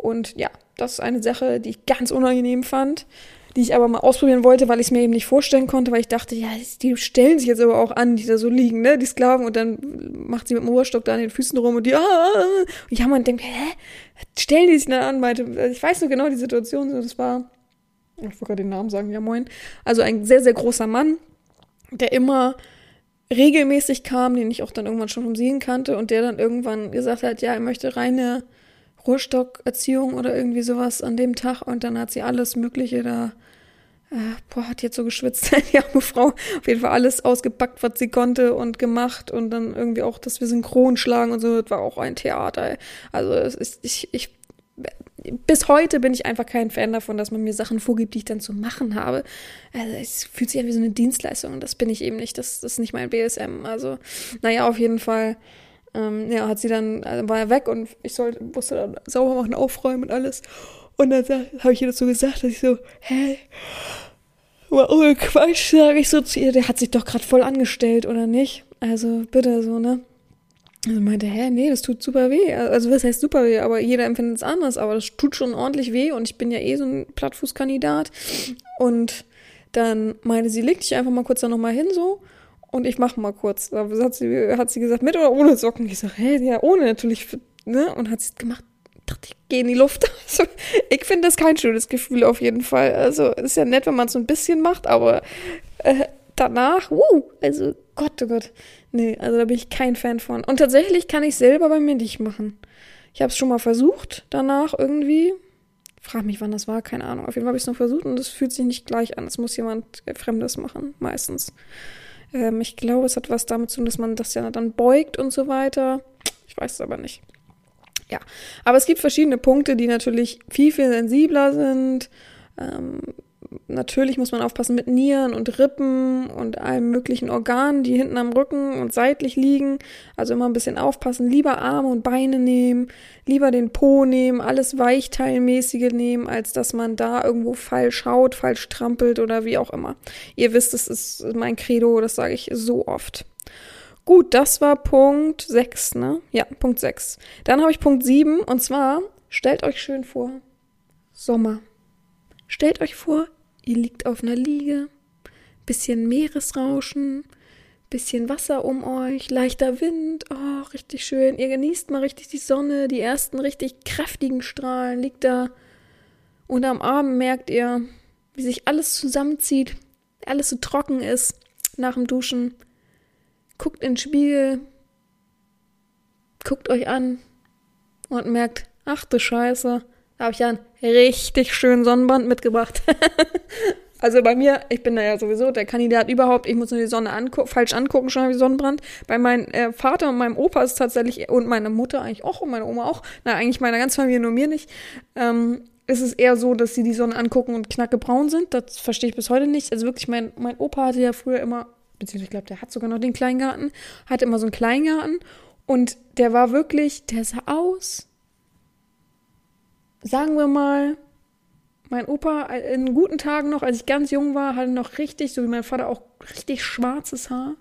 Und ja, das ist eine Sache, die ich ganz unangenehm fand die ich aber mal ausprobieren wollte, weil ich es mir eben nicht vorstellen konnte, weil ich dachte, ja, die stellen sich jetzt aber auch an, die da so liegen, ne, die Sklaven, und dann macht sie mit dem Ohrstock da an den Füßen rum und die, ah, ah, ah. und habe mal denkt, hä, stellen die sich da an, meinte, ich weiß nur genau die Situation, so, das war, ich wollte gerade den Namen sagen, ja moin, also ein sehr, sehr großer Mann, der immer regelmäßig kam, den ich auch dann irgendwann schon vom Sehen kannte und der dann irgendwann gesagt hat, ja, er möchte reine Rohrstockerziehung oder irgendwie sowas an dem Tag und dann hat sie alles Mögliche da, äh, boah, hat jetzt so geschwitzt, die arme Frau, auf jeden Fall alles ausgepackt, was sie konnte und gemacht und dann irgendwie auch, dass wir synchron schlagen und so, das war auch ein Theater. Also es ist, ich, ich, bis heute bin ich einfach kein Fan davon, dass man mir Sachen vorgibt, die ich dann zu machen habe. Also es fühlt sich an wie so eine Dienstleistung und das bin ich eben nicht, das, das ist nicht mein BSM. Also, naja, auf jeden Fall ähm, ja, hat sie dann, also war er weg und ich sollte, musste dann sauber machen, aufräumen und alles. Und dann habe ich ihr dazu gesagt, dass ich so, hä? Ohne Quatsch, sage ich so zu ihr, der hat sich doch gerade voll angestellt, oder nicht? Also bitte so, ne? Also meinte, hä, nee, das tut super weh. Also was heißt super weh? Aber jeder empfindet es anders, aber das tut schon ordentlich weh und ich bin ja eh so ein Plattfußkandidat. Und dann meinte sie, leg dich einfach mal kurz da nochmal hin so und ich mach mal kurz. Da hat sie, hat sie gesagt, mit oder ohne Socken? Ich sag, hä, ja, ohne natürlich, ne? Und hat sie gemacht. Dachte, ich gehe in die Luft. Also, ich finde das kein schönes Gefühl auf jeden Fall. Also, ist ja nett, wenn man es so ein bisschen macht, aber äh, danach, wuh, also Gott, oh Gott. Nee, also da bin ich kein Fan von. Und tatsächlich kann ich selber bei mir nicht machen. Ich habe es schon mal versucht, danach irgendwie. Frag mich, wann das war, keine Ahnung. Auf jeden Fall habe ich es noch versucht und es fühlt sich nicht gleich an. Es muss jemand Fremdes machen, meistens. Ähm, ich glaube, es hat was damit zu tun, dass man das ja dann beugt und so weiter. Ich weiß es aber nicht. Ja, aber es gibt verschiedene Punkte, die natürlich viel, viel sensibler sind. Ähm, natürlich muss man aufpassen mit Nieren und Rippen und allen möglichen Organen, die hinten am Rücken und seitlich liegen. Also immer ein bisschen aufpassen. Lieber Arme und Beine nehmen, lieber den Po nehmen, alles Weichteilmäßige nehmen, als dass man da irgendwo falsch schaut, falsch trampelt oder wie auch immer. Ihr wisst, es ist mein Credo, das sage ich so oft. Gut, das war Punkt 6, ne? Ja, Punkt 6. Dann habe ich Punkt 7 und zwar, stellt euch schön vor, Sommer. Stellt euch vor, ihr liegt auf einer Liege, bisschen Meeresrauschen, bisschen Wasser um euch, leichter Wind, oh, richtig schön. Ihr genießt mal richtig die Sonne, die ersten richtig kräftigen Strahlen, liegt da. Und am Abend merkt ihr, wie sich alles zusammenzieht, alles so trocken ist nach dem Duschen. Guckt in den Spiegel, guckt euch an und merkt, ach du Scheiße, habe ich ja einen richtig schönen Sonnenbrand mitgebracht. also bei mir, ich bin da ja sowieso der Kandidat überhaupt, ich muss nur die Sonne angu falsch angucken, schon wie Sonnenbrand. Bei meinem äh, Vater und meinem Opa ist tatsächlich, und meiner Mutter eigentlich auch und meine Oma auch, na eigentlich meiner ganzen Familie, nur mir nicht, ähm, ist es eher so, dass sie die Sonne angucken und knackebraun sind. Das verstehe ich bis heute nicht. Also wirklich, mein, mein Opa hatte ja früher immer, beziehungsweise ich glaube, der hat sogar noch den Kleingarten, hatte immer so einen Kleingarten und der war wirklich, der sah aus sagen wir mal, mein Opa in guten Tagen noch, als ich ganz jung war, hatte noch richtig, so wie mein Vater auch, richtig schwarzes Haar.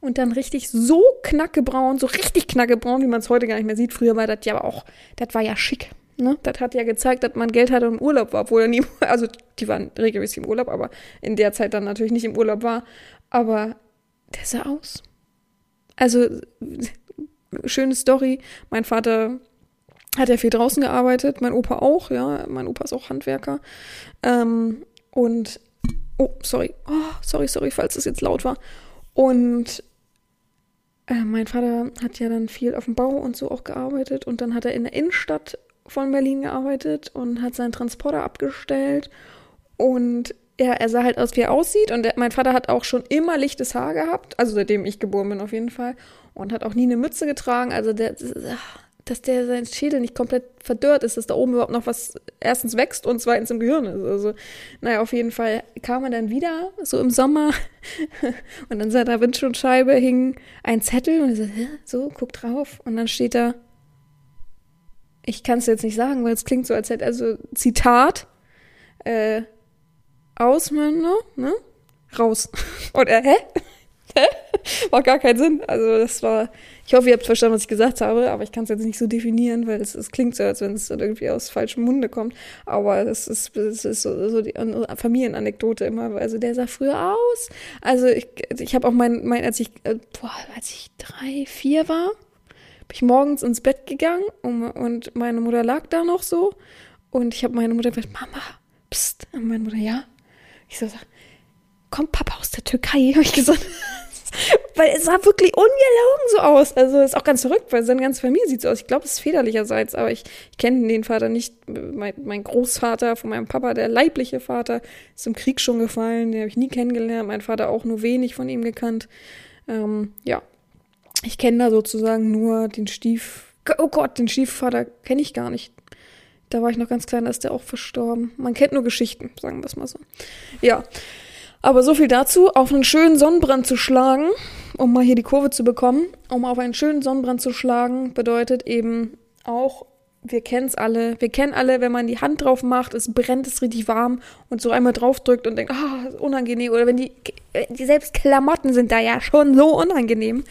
Und dann richtig so knackebraun, so richtig knackebraun, wie man es heute gar nicht mehr sieht. Früher war das ja auch, das war ja schick. Ne? Das hat ja gezeigt, dass man Geld hatte und im Urlaub war, obwohl er nie, also die waren regelmäßig im Urlaub, aber in der Zeit dann natürlich nicht im Urlaub war. Aber der sah aus. Also, schöne Story. Mein Vater hat er viel draußen gearbeitet, mein Opa auch, ja, mein Opa ist auch Handwerker. Ähm, und, oh, sorry, oh, sorry, sorry, falls es jetzt laut war. Und äh, mein Vater hat ja dann viel auf dem Bau und so auch gearbeitet und dann hat er in der Innenstadt von Berlin gearbeitet und hat seinen Transporter abgestellt und ja, er sah halt aus, wie er aussieht. Und der, mein Vater hat auch schon immer lichtes Haar gehabt, also seitdem ich geboren bin auf jeden Fall. Und hat auch nie eine Mütze getragen. Also der, dass der sein Schädel nicht komplett verdörrt ist, dass da oben überhaupt noch was erstens wächst und zweitens im Gehirn ist. Also, naja, auf jeden Fall kam er dann wieder, so im Sommer, und an seiner Windschutzscheibe hing ein Zettel und er so, Hä? so, guck drauf. Und dann steht da ich kann es jetzt nicht sagen, weil es klingt so, als hätte, also Zitat, äh, Ausmünder, ne? Raus. Oder, hä? hä? Macht gar keinen Sinn. Also das war, ich hoffe, ihr habt verstanden, was ich gesagt habe, aber ich kann es jetzt nicht so definieren, weil es, es klingt so, als wenn es irgendwie aus falschem Munde kommt. Aber es ist, es ist so, so die Familienanekdote immer. Also der sah früher aus. Also ich, ich habe auch mein, mein, als ich, äh, boah, als ich drei, vier war, bin ich morgens ins Bett gegangen und, und meine Mutter lag da noch so. Und ich habe meine Mutter gesagt, Mama, pst. Und meine Mutter, ja. Ich so, kommt Papa aus der Türkei? Habe ich gesagt. weil es sah wirklich ungelogen so aus. Also ist auch ganz verrückt, weil seine ganze Familie sieht so aus. Ich glaube, es ist väterlicherseits, aber ich, ich kenne den Vater nicht. Mein, mein, Großvater von meinem Papa, der leibliche Vater, ist im Krieg schon gefallen. Den habe ich nie kennengelernt. Mein Vater auch nur wenig von ihm gekannt. Ähm, ja, ich kenne da sozusagen nur den Stief. Oh Gott, den Stiefvater kenne ich gar nicht. Da war ich noch ganz klein, da ist der auch verstorben. Man kennt nur Geschichten, sagen wir es mal so. Ja. Aber so viel dazu, auf einen schönen Sonnenbrand zu schlagen, um mal hier die Kurve zu bekommen, um auf einen schönen Sonnenbrand zu schlagen, bedeutet eben auch, wir kennen es alle, wir kennen alle, wenn man die Hand drauf macht, es brennt es richtig warm und so einmal drauf drückt und denkt, ah, oh, unangenehm. Oder wenn die, die selbst Klamotten sind da ja schon so unangenehm.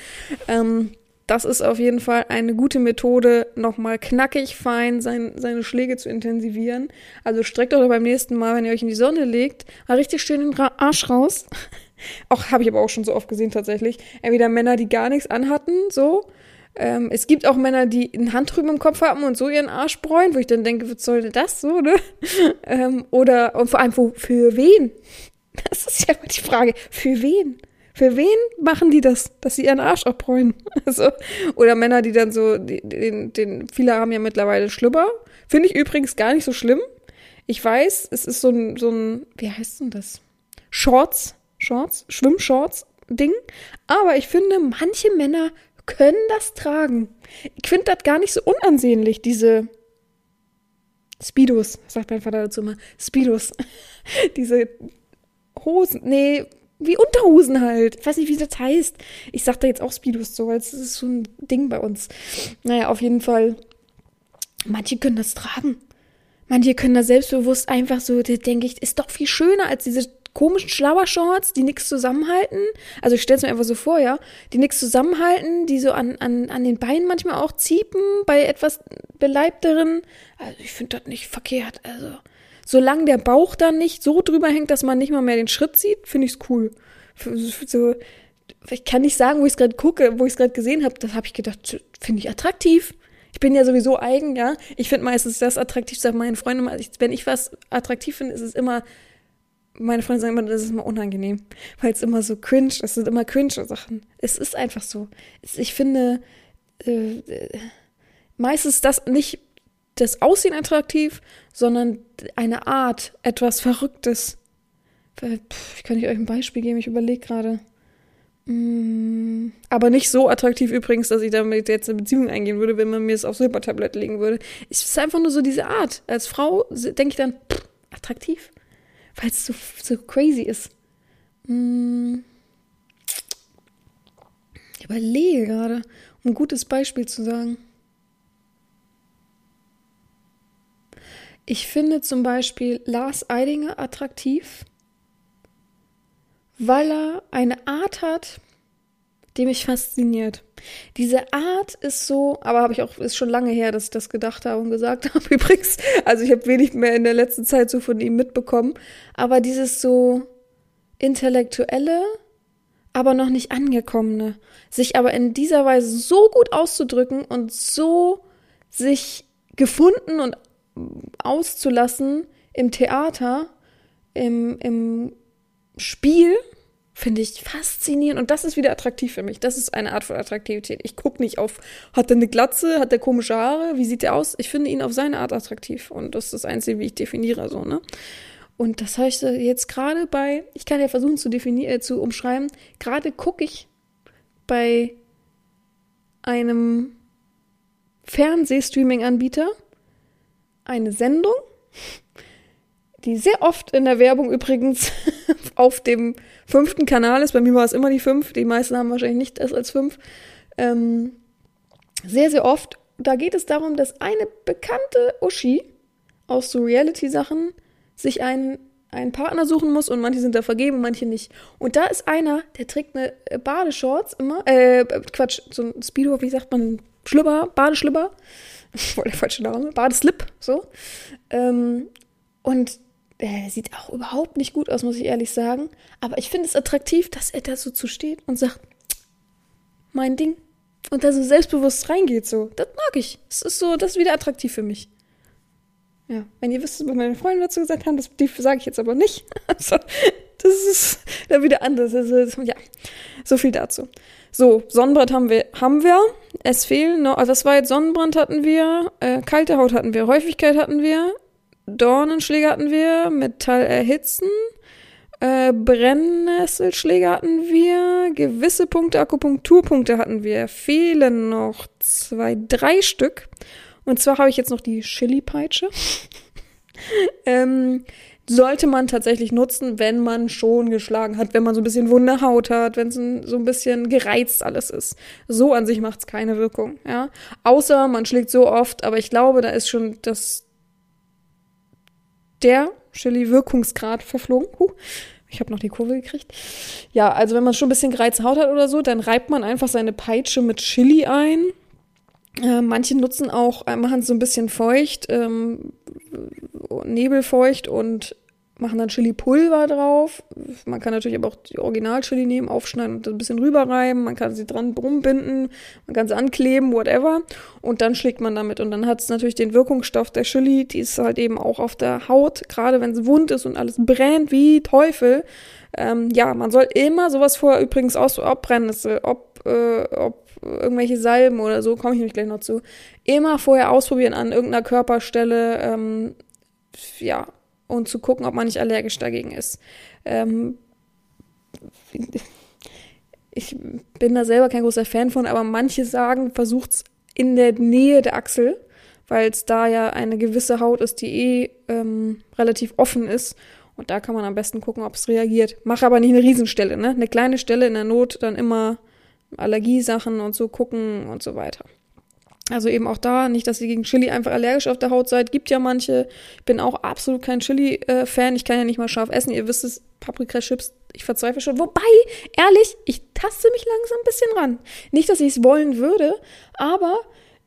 Ähm, das ist auf jeden Fall eine gute Methode, nochmal knackig fein sein, seine Schläge zu intensivieren. Also streckt euch beim nächsten Mal, wenn ihr euch in die Sonne legt, mal richtig schön den Arsch raus. Auch habe ich aber auch schon so oft gesehen tatsächlich. Entweder Männer, die gar nichts anhatten, so. Ähm, es gibt auch Männer, die ein Handrüben im Kopf haben und so ihren Arsch bräuen, wo ich dann denke, was soll denn das so, ne? ähm, oder, und vor allem, wo, für wen? Das ist ja immer die Frage. Für wen? Für wen machen die das, dass sie ihren Arsch abbräuen? Also, oder Männer, die dann so, den, den, viele haben ja mittlerweile Schlüpper. Finde ich übrigens gar nicht so schlimm. Ich weiß, es ist so ein, so ein, wie heißt denn das? Shorts, Shorts, Schwimmshorts Ding. Aber ich finde, manche Männer können das tragen. Ich finde das gar nicht so unansehnlich, diese Speedos, sagt mein Vater dazu immer. Speedos. diese Hosen, nee, wie Unterhosen halt. Ich weiß nicht, wie das heißt. Ich sag da jetzt auch Speedos so, weil es ist so ein Ding bei uns. Naja, auf jeden Fall. Manche können das tragen. Manche können da selbstbewusst einfach so, da denke ich, ist doch viel schöner als diese komischen Schlauershorts, die nichts zusammenhalten. Also ich stelle es mir einfach so vor, ja, die nichts zusammenhalten, die so an, an, an den Beinen manchmal auch ziepen bei etwas beleibteren. Also ich finde das nicht verkehrt. Also solange der Bauch dann nicht so drüber hängt, dass man nicht mal mehr den Schritt sieht, finde ich es cool. So, ich kann nicht sagen, wo ich es gerade gucke, wo ich es gerade gesehen habe, das habe ich gedacht, finde ich attraktiv. Ich bin ja sowieso eigen, ja. Ich finde meistens das attraktivste, meine Freunde, wenn ich was attraktiv finde, ist es immer, meine Freunde sagen immer, das ist immer unangenehm, weil es immer so cringe, das sind immer cringe Sachen. Es ist einfach so. Ich finde, äh, äh meistens das nicht das Aussehen attraktiv, sondern eine Art, etwas Verrücktes. Ich kann euch ein Beispiel geben, ich überlege gerade. Mm, aber nicht so attraktiv übrigens, dass ich damit jetzt eine Beziehung eingehen würde, wenn man mir es aufs Silbertablett legen würde. Es ist einfach nur so diese Art. Als Frau denke ich dann, attraktiv. Weil es so, so crazy ist. Mm. Ich überlege gerade, um ein gutes Beispiel zu sagen. Ich finde zum Beispiel Lars Eidinger attraktiv, weil er eine Art hat, die mich fasziniert. Diese Art ist so, aber habe ich auch, ist schon lange her, dass ich das gedacht habe und gesagt habe übrigens. Also ich habe wenig mehr in der letzten Zeit so von ihm mitbekommen. Aber dieses so intellektuelle, aber noch nicht angekommene, sich aber in dieser Weise so gut auszudrücken und so sich gefunden und auszulassen im Theater, im, im Spiel, finde ich faszinierend. Und das ist wieder attraktiv für mich. Das ist eine Art von Attraktivität. Ich gucke nicht auf, hat er eine Glatze, hat er komische Haare, wie sieht er aus? Ich finde ihn auf seine Art attraktiv. Und das ist das Einzige, wie ich definiere, so, ne? Und das heißt jetzt gerade bei, ich kann ja versuchen zu definieren, äh, zu umschreiben, gerade gucke ich bei einem Fernsehstreaming-Anbieter eine Sendung, die sehr oft in der Werbung übrigens auf dem fünften Kanal ist. Bei mir war es immer die fünf. Die meisten haben wahrscheinlich nicht das als fünf. Ähm, sehr, sehr oft. da geht es darum, dass eine bekannte Uschi aus so Reality-Sachen sich einen, einen Partner suchen muss und manche sind da vergeben, manche nicht. Und da ist einer, der trägt eine äh, Badeshorts immer, äh, Quatsch, so ein Speedo, wie sagt man, Schlüpper, Badeschlüpper. Voll der falsche Name, Badeslip, so. Ähm, und er sieht auch überhaupt nicht gut aus, muss ich ehrlich sagen. Aber ich finde es attraktiv, dass er da so zu steht und sagt, mein Ding. Und da so selbstbewusst reingeht, so. Das mag ich. Es ist so, das ist wieder attraktiv für mich. Ja, wenn ihr wisst, was meine Freunde dazu gesagt haben, das sage ich jetzt aber nicht. Also, das ist dann wieder anders. Also, ja, so viel dazu. So, Sonnenbrand haben wir, haben wir. Es fehlen noch, also das war jetzt Sonnenbrand hatten wir, äh, kalte Haut hatten wir, Häufigkeit hatten wir, Dornenschläge hatten wir, Metall erhitzen, äh, Brennnesselschläge hatten wir, gewisse Punkte, Akupunkturpunkte hatten wir, fehlen noch zwei, drei Stück. Und zwar habe ich jetzt noch die Chili-Peitsche. ähm, sollte man tatsächlich nutzen, wenn man schon geschlagen hat, wenn man so ein bisschen wunde Haut hat, wenn es so ein bisschen gereizt alles ist. So an sich macht es keine Wirkung, ja. Außer man schlägt so oft, aber ich glaube, da ist schon das der Chili-Wirkungsgrad verflogen. Huh. Ich habe noch die Kurve gekriegt. Ja, also wenn man schon ein bisschen gereizte Haut hat oder so, dann reibt man einfach seine Peitsche mit Chili ein. Äh, manche nutzen auch, äh, machen es so ein bisschen feucht, ähm, nebelfeucht und machen dann Chili-Pulver drauf. Man kann natürlich aber auch die Original-Chili nehmen, aufschneiden und ein bisschen rüberreiben. Man kann sie dran rumbinden, man kann sie ankleben, whatever. Und dann schlägt man damit. Und dann hat es natürlich den Wirkungsstoff der Chili, die ist halt eben auch auf der Haut, gerade wenn es wund ist und alles brennt wie Teufel. Ähm, ja, man soll immer sowas vorher übrigens aus, ob Brennnessel, ob, äh, ob irgendwelche Salben oder so, komme ich nämlich gleich noch zu, immer vorher ausprobieren an irgendeiner Körperstelle. Ähm, ja, und zu gucken, ob man nicht allergisch dagegen ist. Ähm, ich bin da selber kein großer Fan von, aber manche sagen, versucht es in der Nähe der Achsel, weil es da ja eine gewisse Haut ist, die eh ähm, relativ offen ist. Und da kann man am besten gucken, ob es reagiert. Mach aber nicht eine Riesenstelle, ne? Eine kleine Stelle in der Not, dann immer Allergiesachen und so gucken und so weiter. Also eben auch da, nicht, dass ihr gegen Chili einfach allergisch auf der Haut seid. Gibt ja manche. Ich bin auch absolut kein Chili-Fan. Ich kann ja nicht mal scharf essen. Ihr wisst es, Paprika-Chips, ich verzweifle schon. Wobei, ehrlich, ich taste mich langsam ein bisschen ran. Nicht, dass ich es wollen würde, aber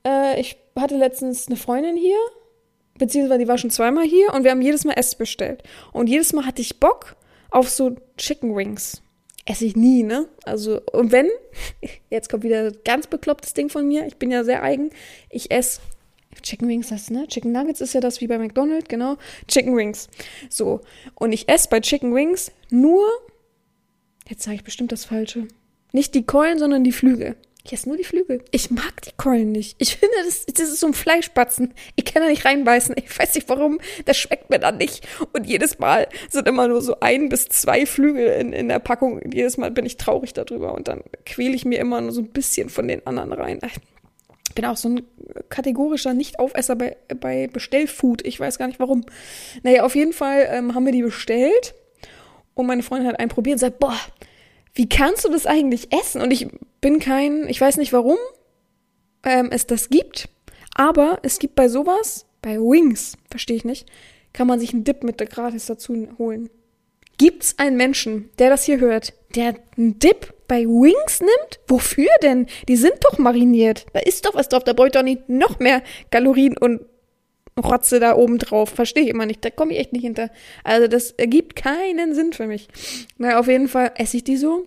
äh, ich hatte letztens eine Freundin hier, beziehungsweise die war schon zweimal hier und wir haben jedes Mal Essen bestellt. Und jedes Mal hatte ich Bock auf so Chicken Wings esse ich nie, ne? Also, und wenn, jetzt kommt wieder ganz beklopptes Ding von mir, ich bin ja sehr eigen, ich esse Chicken Wings, das, ne? Chicken Nuggets ist ja das wie bei McDonald's, genau. Chicken Wings. So. Und ich esse bei Chicken Wings nur, jetzt sage ich bestimmt das Falsche, nicht die Keulen, sondern die Flügel. Ich esse nur die Flügel. Ich mag die Keulen nicht. Ich finde, das, das ist so ein Fleischbatzen. Ich kann da nicht reinbeißen. Ich weiß nicht warum. Das schmeckt mir dann nicht. Und jedes Mal sind immer nur so ein bis zwei Flügel in, in der Packung. Jedes Mal bin ich traurig darüber. Und dann quäle ich mir immer nur so ein bisschen von den anderen rein. Ich bin auch so ein kategorischer Nicht-Aufesser bei, bei Bestellfood. Ich weiß gar nicht warum. Naja, auf jeden Fall ähm, haben wir die bestellt. Und meine Freundin hat einen probiert und sagt, boah, wie kannst du das eigentlich essen? Und ich bin kein, ich weiß nicht warum ähm, es das gibt, aber es gibt bei sowas, bei Wings, verstehe ich nicht, kann man sich einen Dip mit gratis dazu holen. Gibt's einen Menschen, der das hier hört, der einen Dip bei Wings nimmt? Wofür denn? Die sind doch mariniert. Da ist doch was drauf. Da bräuchte doch nicht noch mehr Kalorien und Rotze da oben drauf. Verstehe ich immer nicht. Da komme ich echt nicht hinter. Also das ergibt keinen Sinn für mich. Na, auf jeden Fall esse ich die so.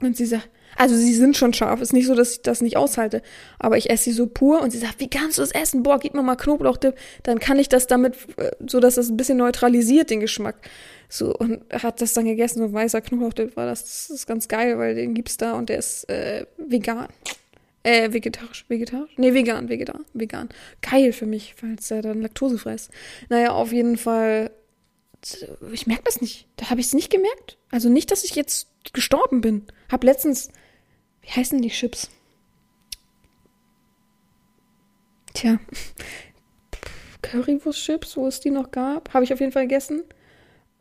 Und sie sagt, also sie sind schon scharf. Ist nicht so, dass ich das nicht aushalte. Aber ich esse sie so pur und sie sagt, wie kannst du es essen? Boah, gib mir mal Knoblauchdip. Dann kann ich das damit, äh, so dass das ein bisschen neutralisiert, den Geschmack. So, und hat das dann gegessen. So weißer Knoblauchdip war das. Das ist ganz geil, weil den gibt's da und der ist äh, vegan. Äh, vegetarisch, vegetarisch? Nee, vegan, vegan, vegan. Geil für mich, es ja dann laktosefrei ist. Naja, auf jeden Fall, ich merke das nicht. Da habe ich es nicht gemerkt. Also nicht, dass ich jetzt gestorben bin. Hab letztens, wie heißen die Chips? Tja, Currywurst-Chips, wo es die noch gab, habe ich auf jeden Fall gegessen.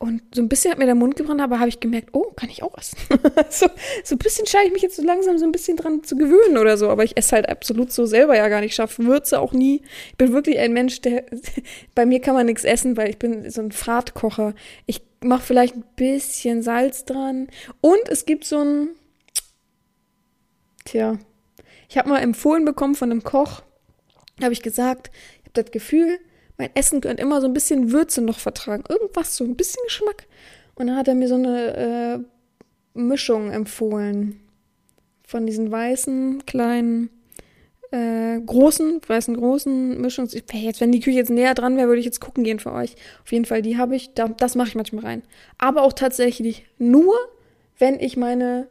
Und so ein bisschen hat mir der Mund gebrannt, aber habe ich gemerkt, oh, kann ich auch essen. so, so ein bisschen scheine ich mich jetzt so langsam so ein bisschen dran zu gewöhnen oder so. Aber ich esse halt absolut so selber ja gar nicht scharf. Würze auch nie. Ich bin wirklich ein Mensch, der, bei mir kann man nichts essen, weil ich bin so ein Fahrtkocher. Ich mache vielleicht ein bisschen Salz dran. Und es gibt so ein, tja, ich habe mal empfohlen bekommen von einem Koch, habe ich gesagt, ich habe das Gefühl, mein Essen könnte immer so ein bisschen Würze noch vertragen. Irgendwas, so ein bisschen Geschmack. Und dann hat er mir so eine äh, Mischung empfohlen. Von diesen weißen, kleinen, äh, großen, weißen, großen Mischungen. Jetzt, wenn die Küche jetzt näher dran wäre, würde ich jetzt gucken gehen für euch. Auf jeden Fall, die habe ich, da, das mache ich manchmal rein. Aber auch tatsächlich nur, wenn ich meine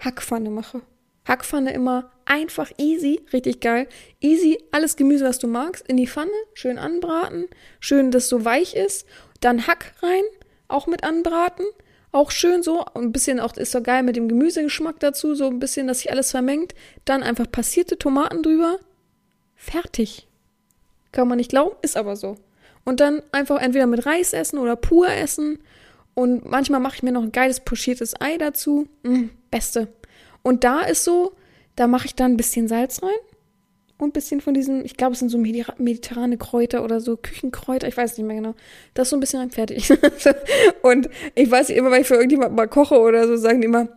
Hackpfanne mache. Hackpfanne immer einfach easy, richtig geil. Easy, alles Gemüse, was du magst, in die Pfanne, schön anbraten, schön, dass so weich ist. Dann Hack rein, auch mit anbraten. Auch schön so, ein bisschen auch ist so geil mit dem Gemüsegeschmack dazu, so ein bisschen, dass sich alles vermengt. Dann einfach passierte Tomaten drüber. Fertig. Kann man nicht glauben, ist aber so. Und dann einfach entweder mit Reis essen oder pur essen. Und manchmal mache ich mir noch ein geiles pochiertes Ei dazu. Mm, beste. Und da ist so, da mache ich dann ein bisschen Salz rein und ein bisschen von diesem, ich glaube, es sind so mediterrane Kräuter oder so Küchenkräuter, ich weiß nicht mehr genau. Das ist so ein bisschen rein fertig. und ich weiß immer, wenn ich für irgendjemand mal koche oder so, sagen die immer,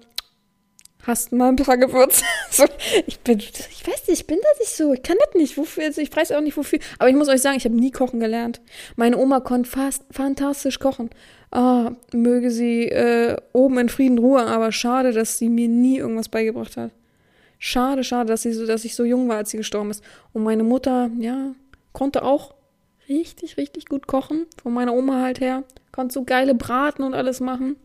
hast mal ein paar Gewürze? so, ich bin, ich weiß nicht, ich bin das nicht so. Ich kann das nicht. Wofür? Also ich weiß auch nicht wofür. Aber ich muss euch sagen, ich habe nie kochen gelernt. Meine Oma konnte fast fantastisch kochen. Ah, möge sie äh, oben in Frieden Ruhe, aber schade, dass sie mir nie irgendwas beigebracht hat. Schade, schade, dass, sie so, dass ich so jung war, als sie gestorben ist. Und meine Mutter, ja, konnte auch richtig, richtig gut kochen. Von meiner Oma halt her. Konnte so geile Braten und alles machen.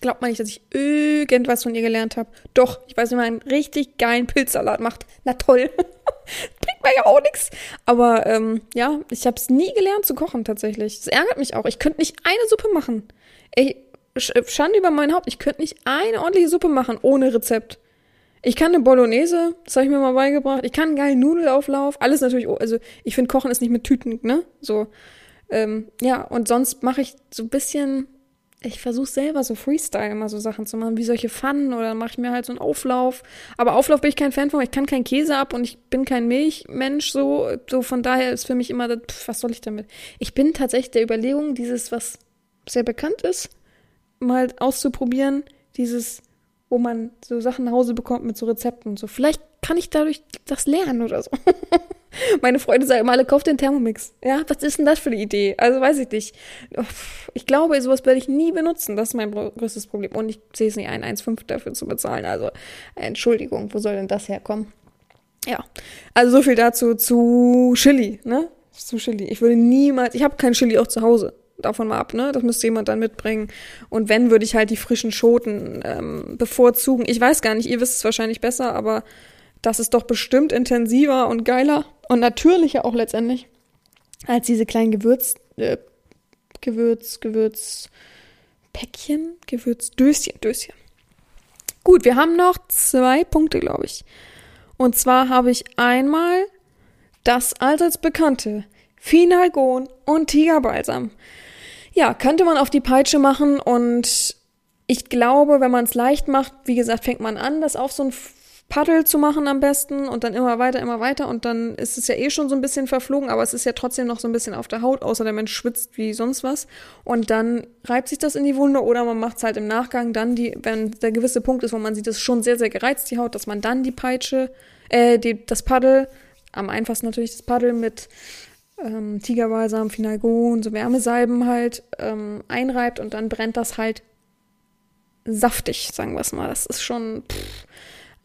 Glaubt man nicht, dass ich irgendwas von ihr gelernt habe. Doch, ich weiß, wie man einen richtig geilen Pilzsalat macht. Na toll. Bringt mir ja auch nichts. Aber ähm, ja, ich habe es nie gelernt zu kochen tatsächlich. Das ärgert mich auch. Ich könnte nicht eine Suppe machen. Ey, Schande über mein Haupt. Ich könnte nicht eine ordentliche Suppe machen ohne Rezept. Ich kann eine Bolognese, das habe ich mir mal beigebracht. Ich kann einen geilen Nudelauflauf. Alles natürlich, also ich finde, Kochen ist nicht mit Tüten, ne? So. Ähm, ja, und sonst mache ich so ein bisschen, ich versuche selber so Freestyle immer so Sachen zu machen, wie solche Pfannen oder mache ich mir halt so einen Auflauf. Aber Auflauf bin ich kein Fan von, ich kann keinen Käse ab und ich bin kein Milchmensch, so, so von daher ist für mich immer, das, pf, was soll ich damit? Ich bin tatsächlich der Überlegung, dieses, was sehr bekannt ist, mal auszuprobieren, dieses wo man so Sachen nach Hause bekommt mit so Rezepten so. Vielleicht kann ich dadurch das lernen oder so. Meine Freunde sagen immer alle, kauft den Thermomix. Ja, was ist denn das für eine Idee? Also weiß ich nicht. Ich glaube, sowas werde ich nie benutzen. Das ist mein größtes Problem. Und ich sehe es nicht ein, 1,5 dafür zu bezahlen. Also, Entschuldigung, wo soll denn das herkommen? Ja, also so viel dazu zu Chili, ne? Zu Chili. Ich würde niemals, ich habe kein Chili auch zu Hause davon mal ab, ne? Das müsste jemand dann mitbringen. Und wenn, würde ich halt die frischen Schoten ähm, bevorzugen. Ich weiß gar nicht, ihr wisst es wahrscheinlich besser, aber das ist doch bestimmt intensiver und geiler und natürlicher auch letztendlich als diese kleinen Gewürz, äh, Gewürz, Gewürz, Päckchen, Gewürzdöschen, Döschen. Gut, wir haben noch zwei Punkte, glaube ich. Und zwar habe ich einmal das allseits bekannte Finalgon und Tigerbalsam ja, könnte man auf die Peitsche machen und ich glaube, wenn man es leicht macht, wie gesagt, fängt man an, das auf so ein Paddel zu machen am besten und dann immer weiter, immer weiter und dann ist es ja eh schon so ein bisschen verflogen, aber es ist ja trotzdem noch so ein bisschen auf der Haut, außer der Mensch schwitzt wie sonst was und dann reibt sich das in die Wunde oder man macht es halt im Nachgang dann die, wenn der gewisse Punkt ist, wo man sieht, es schon sehr, sehr gereizt, die Haut, dass man dann die Peitsche, äh, die, das Paddel, am einfachsten natürlich das Paddel mit ähm, Tigerbalsam, Finalgon, so Wärmesalben halt ähm, einreibt und dann brennt das halt saftig, sagen wir es mal. Das ist schon pff,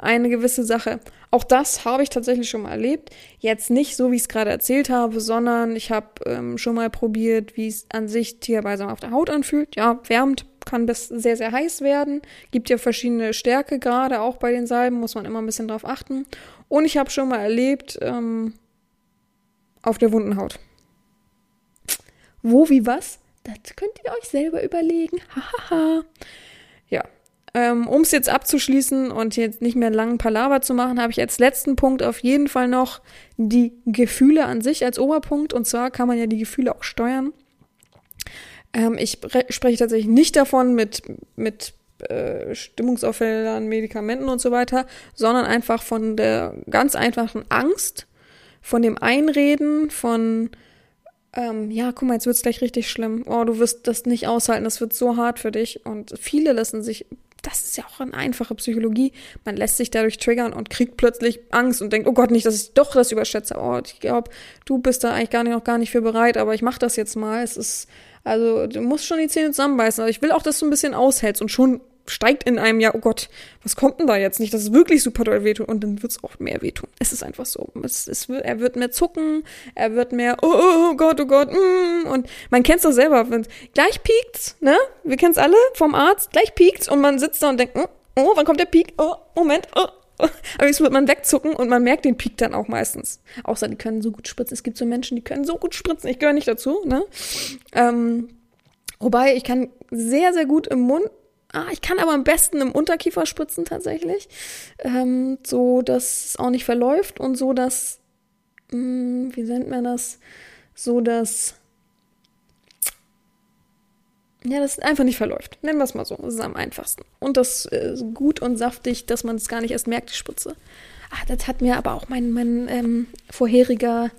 eine gewisse Sache. Auch das habe ich tatsächlich schon mal erlebt. Jetzt nicht so, wie ich es gerade erzählt habe, sondern ich habe ähm, schon mal probiert, wie es an sich Tigerbalsam auf der Haut anfühlt. Ja, wärmt, kann bis sehr, sehr heiß werden. Gibt ja verschiedene Stärke, gerade auch bei den Salben, muss man immer ein bisschen drauf achten. Und ich habe schon mal erlebt, ähm, auf der wunden Haut. Wo, wie, was? Das könnt ihr euch selber überlegen. Hahaha. ja. Ähm, um es jetzt abzuschließen und jetzt nicht mehr langen Palaver zu machen, habe ich als letzten Punkt auf jeden Fall noch die Gefühle an sich als Oberpunkt. Und zwar kann man ja die Gefühle auch steuern. Ähm, ich spreche tatsächlich nicht davon mit, mit äh, Stimmungsauffällern, Medikamenten und so weiter, sondern einfach von der ganz einfachen Angst, von dem Einreden, von ähm, ja, guck mal, jetzt wird's gleich richtig schlimm. Oh, du wirst das nicht aushalten, das wird so hart für dich. Und viele lassen sich, das ist ja auch eine einfache Psychologie, man lässt sich dadurch triggern und kriegt plötzlich Angst und denkt, oh Gott, nicht, dass ich doch das überschätze. Oh, ich glaube, du bist da eigentlich gar nicht, noch gar nicht für bereit, aber ich mach das jetzt mal. Es ist, also, du musst schon die Zähne zusammenbeißen. Aber ich will auch, dass du ein bisschen aushältst und schon steigt in einem ja, oh Gott, was kommt denn da jetzt nicht? Das ist wirklich super doll wehtun und dann wird es auch mehr wehtun. Es ist einfach so. Es, es er wird mehr zucken, er wird mehr, oh, oh, oh Gott, oh Gott, mm, und man kennt es doch selber, wenn gleich piekt, ne? Wir kennen es alle vom Arzt, gleich piekt und man sitzt da und denkt, oh, oh wann kommt der Peak? Oh, Moment, oh, oh. aber jetzt wird man wegzucken und man merkt den Peak dann auch meistens. Außer die können so gut spritzen. Es gibt so Menschen, die können so gut spritzen. Ich gehöre nicht dazu, ne? Ähm, wobei ich kann sehr, sehr gut im Mund Ah, ich kann aber am besten im Unterkiefer spritzen tatsächlich, ähm, so dass es auch nicht verläuft und so dass, mh, hm, wie nennt man das, so dass ja, das einfach nicht verläuft. Nennen wir es mal so. Das ist am einfachsten. Und das ist äh, gut und saftig, dass man es gar nicht erst merkt, die Spritze. Ah, das hat mir aber auch mein, mein ähm, vorheriger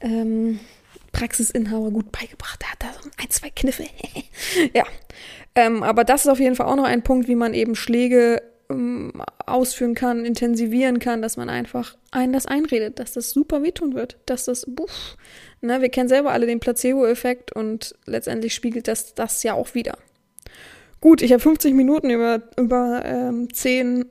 ähm, Praxisinhaber gut beigebracht. Der hat da so ein, zwei Kniffe. ja. Ähm, aber das ist auf jeden Fall auch noch ein Punkt, wie man eben Schläge ähm, ausführen kann, intensivieren kann, dass man einfach einen das einredet, dass das super wehtun wird, dass das, buff, ne, wir kennen selber alle den Placebo-Effekt und letztendlich spiegelt das das ja auch wieder. Gut, ich habe 50 Minuten über, über ähm, 10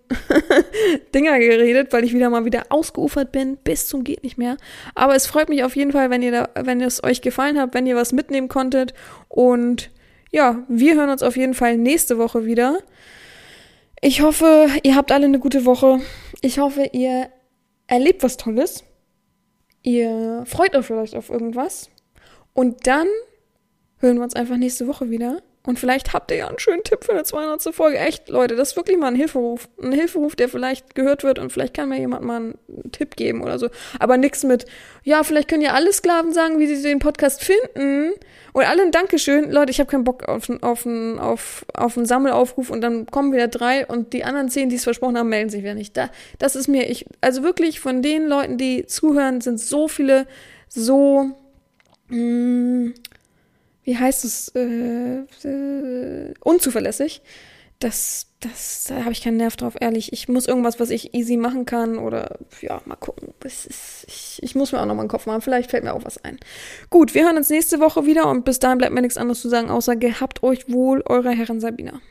Dinger geredet, weil ich wieder mal wieder ausgeufert bin, bis zum geht nicht mehr. Aber es freut mich auf jeden Fall, wenn ihr da, wenn es euch gefallen hat, wenn ihr was mitnehmen konntet. Und ja, wir hören uns auf jeden Fall nächste Woche wieder. Ich hoffe, ihr habt alle eine gute Woche. Ich hoffe, ihr erlebt was Tolles. Ihr freut euch vielleicht auf irgendwas. Und dann hören wir uns einfach nächste Woche wieder. Und vielleicht habt ihr ja einen schönen Tipp für eine 200. Folge. Echt, Leute, das ist wirklich mal ein Hilferuf. Ein Hilferuf, der vielleicht gehört wird und vielleicht kann mir jemand mal einen Tipp geben oder so. Aber nichts mit, ja, vielleicht können ja alle Sklaven sagen, wie sie den Podcast finden. Und alle ein Dankeschön. Leute, ich habe keinen Bock auf, auf, auf, auf einen Sammelaufruf und dann kommen wieder drei und die anderen zehn, die es versprochen haben, melden sich wieder nicht. Da, das ist mir, ich, also wirklich von den Leuten, die zuhören, sind so viele so, mh, mm, wie heißt es, äh, äh, unzuverlässig. Das, das, da habe ich keinen Nerv drauf, ehrlich. Ich muss irgendwas, was ich easy machen kann oder ja, mal gucken. Ist, ich, ich muss mir auch noch mal einen Kopf machen. Vielleicht fällt mir auch was ein. Gut, wir hören uns nächste Woche wieder und bis dahin bleibt mir nichts anderes zu sagen, außer gehabt euch wohl, eure Herren Sabina.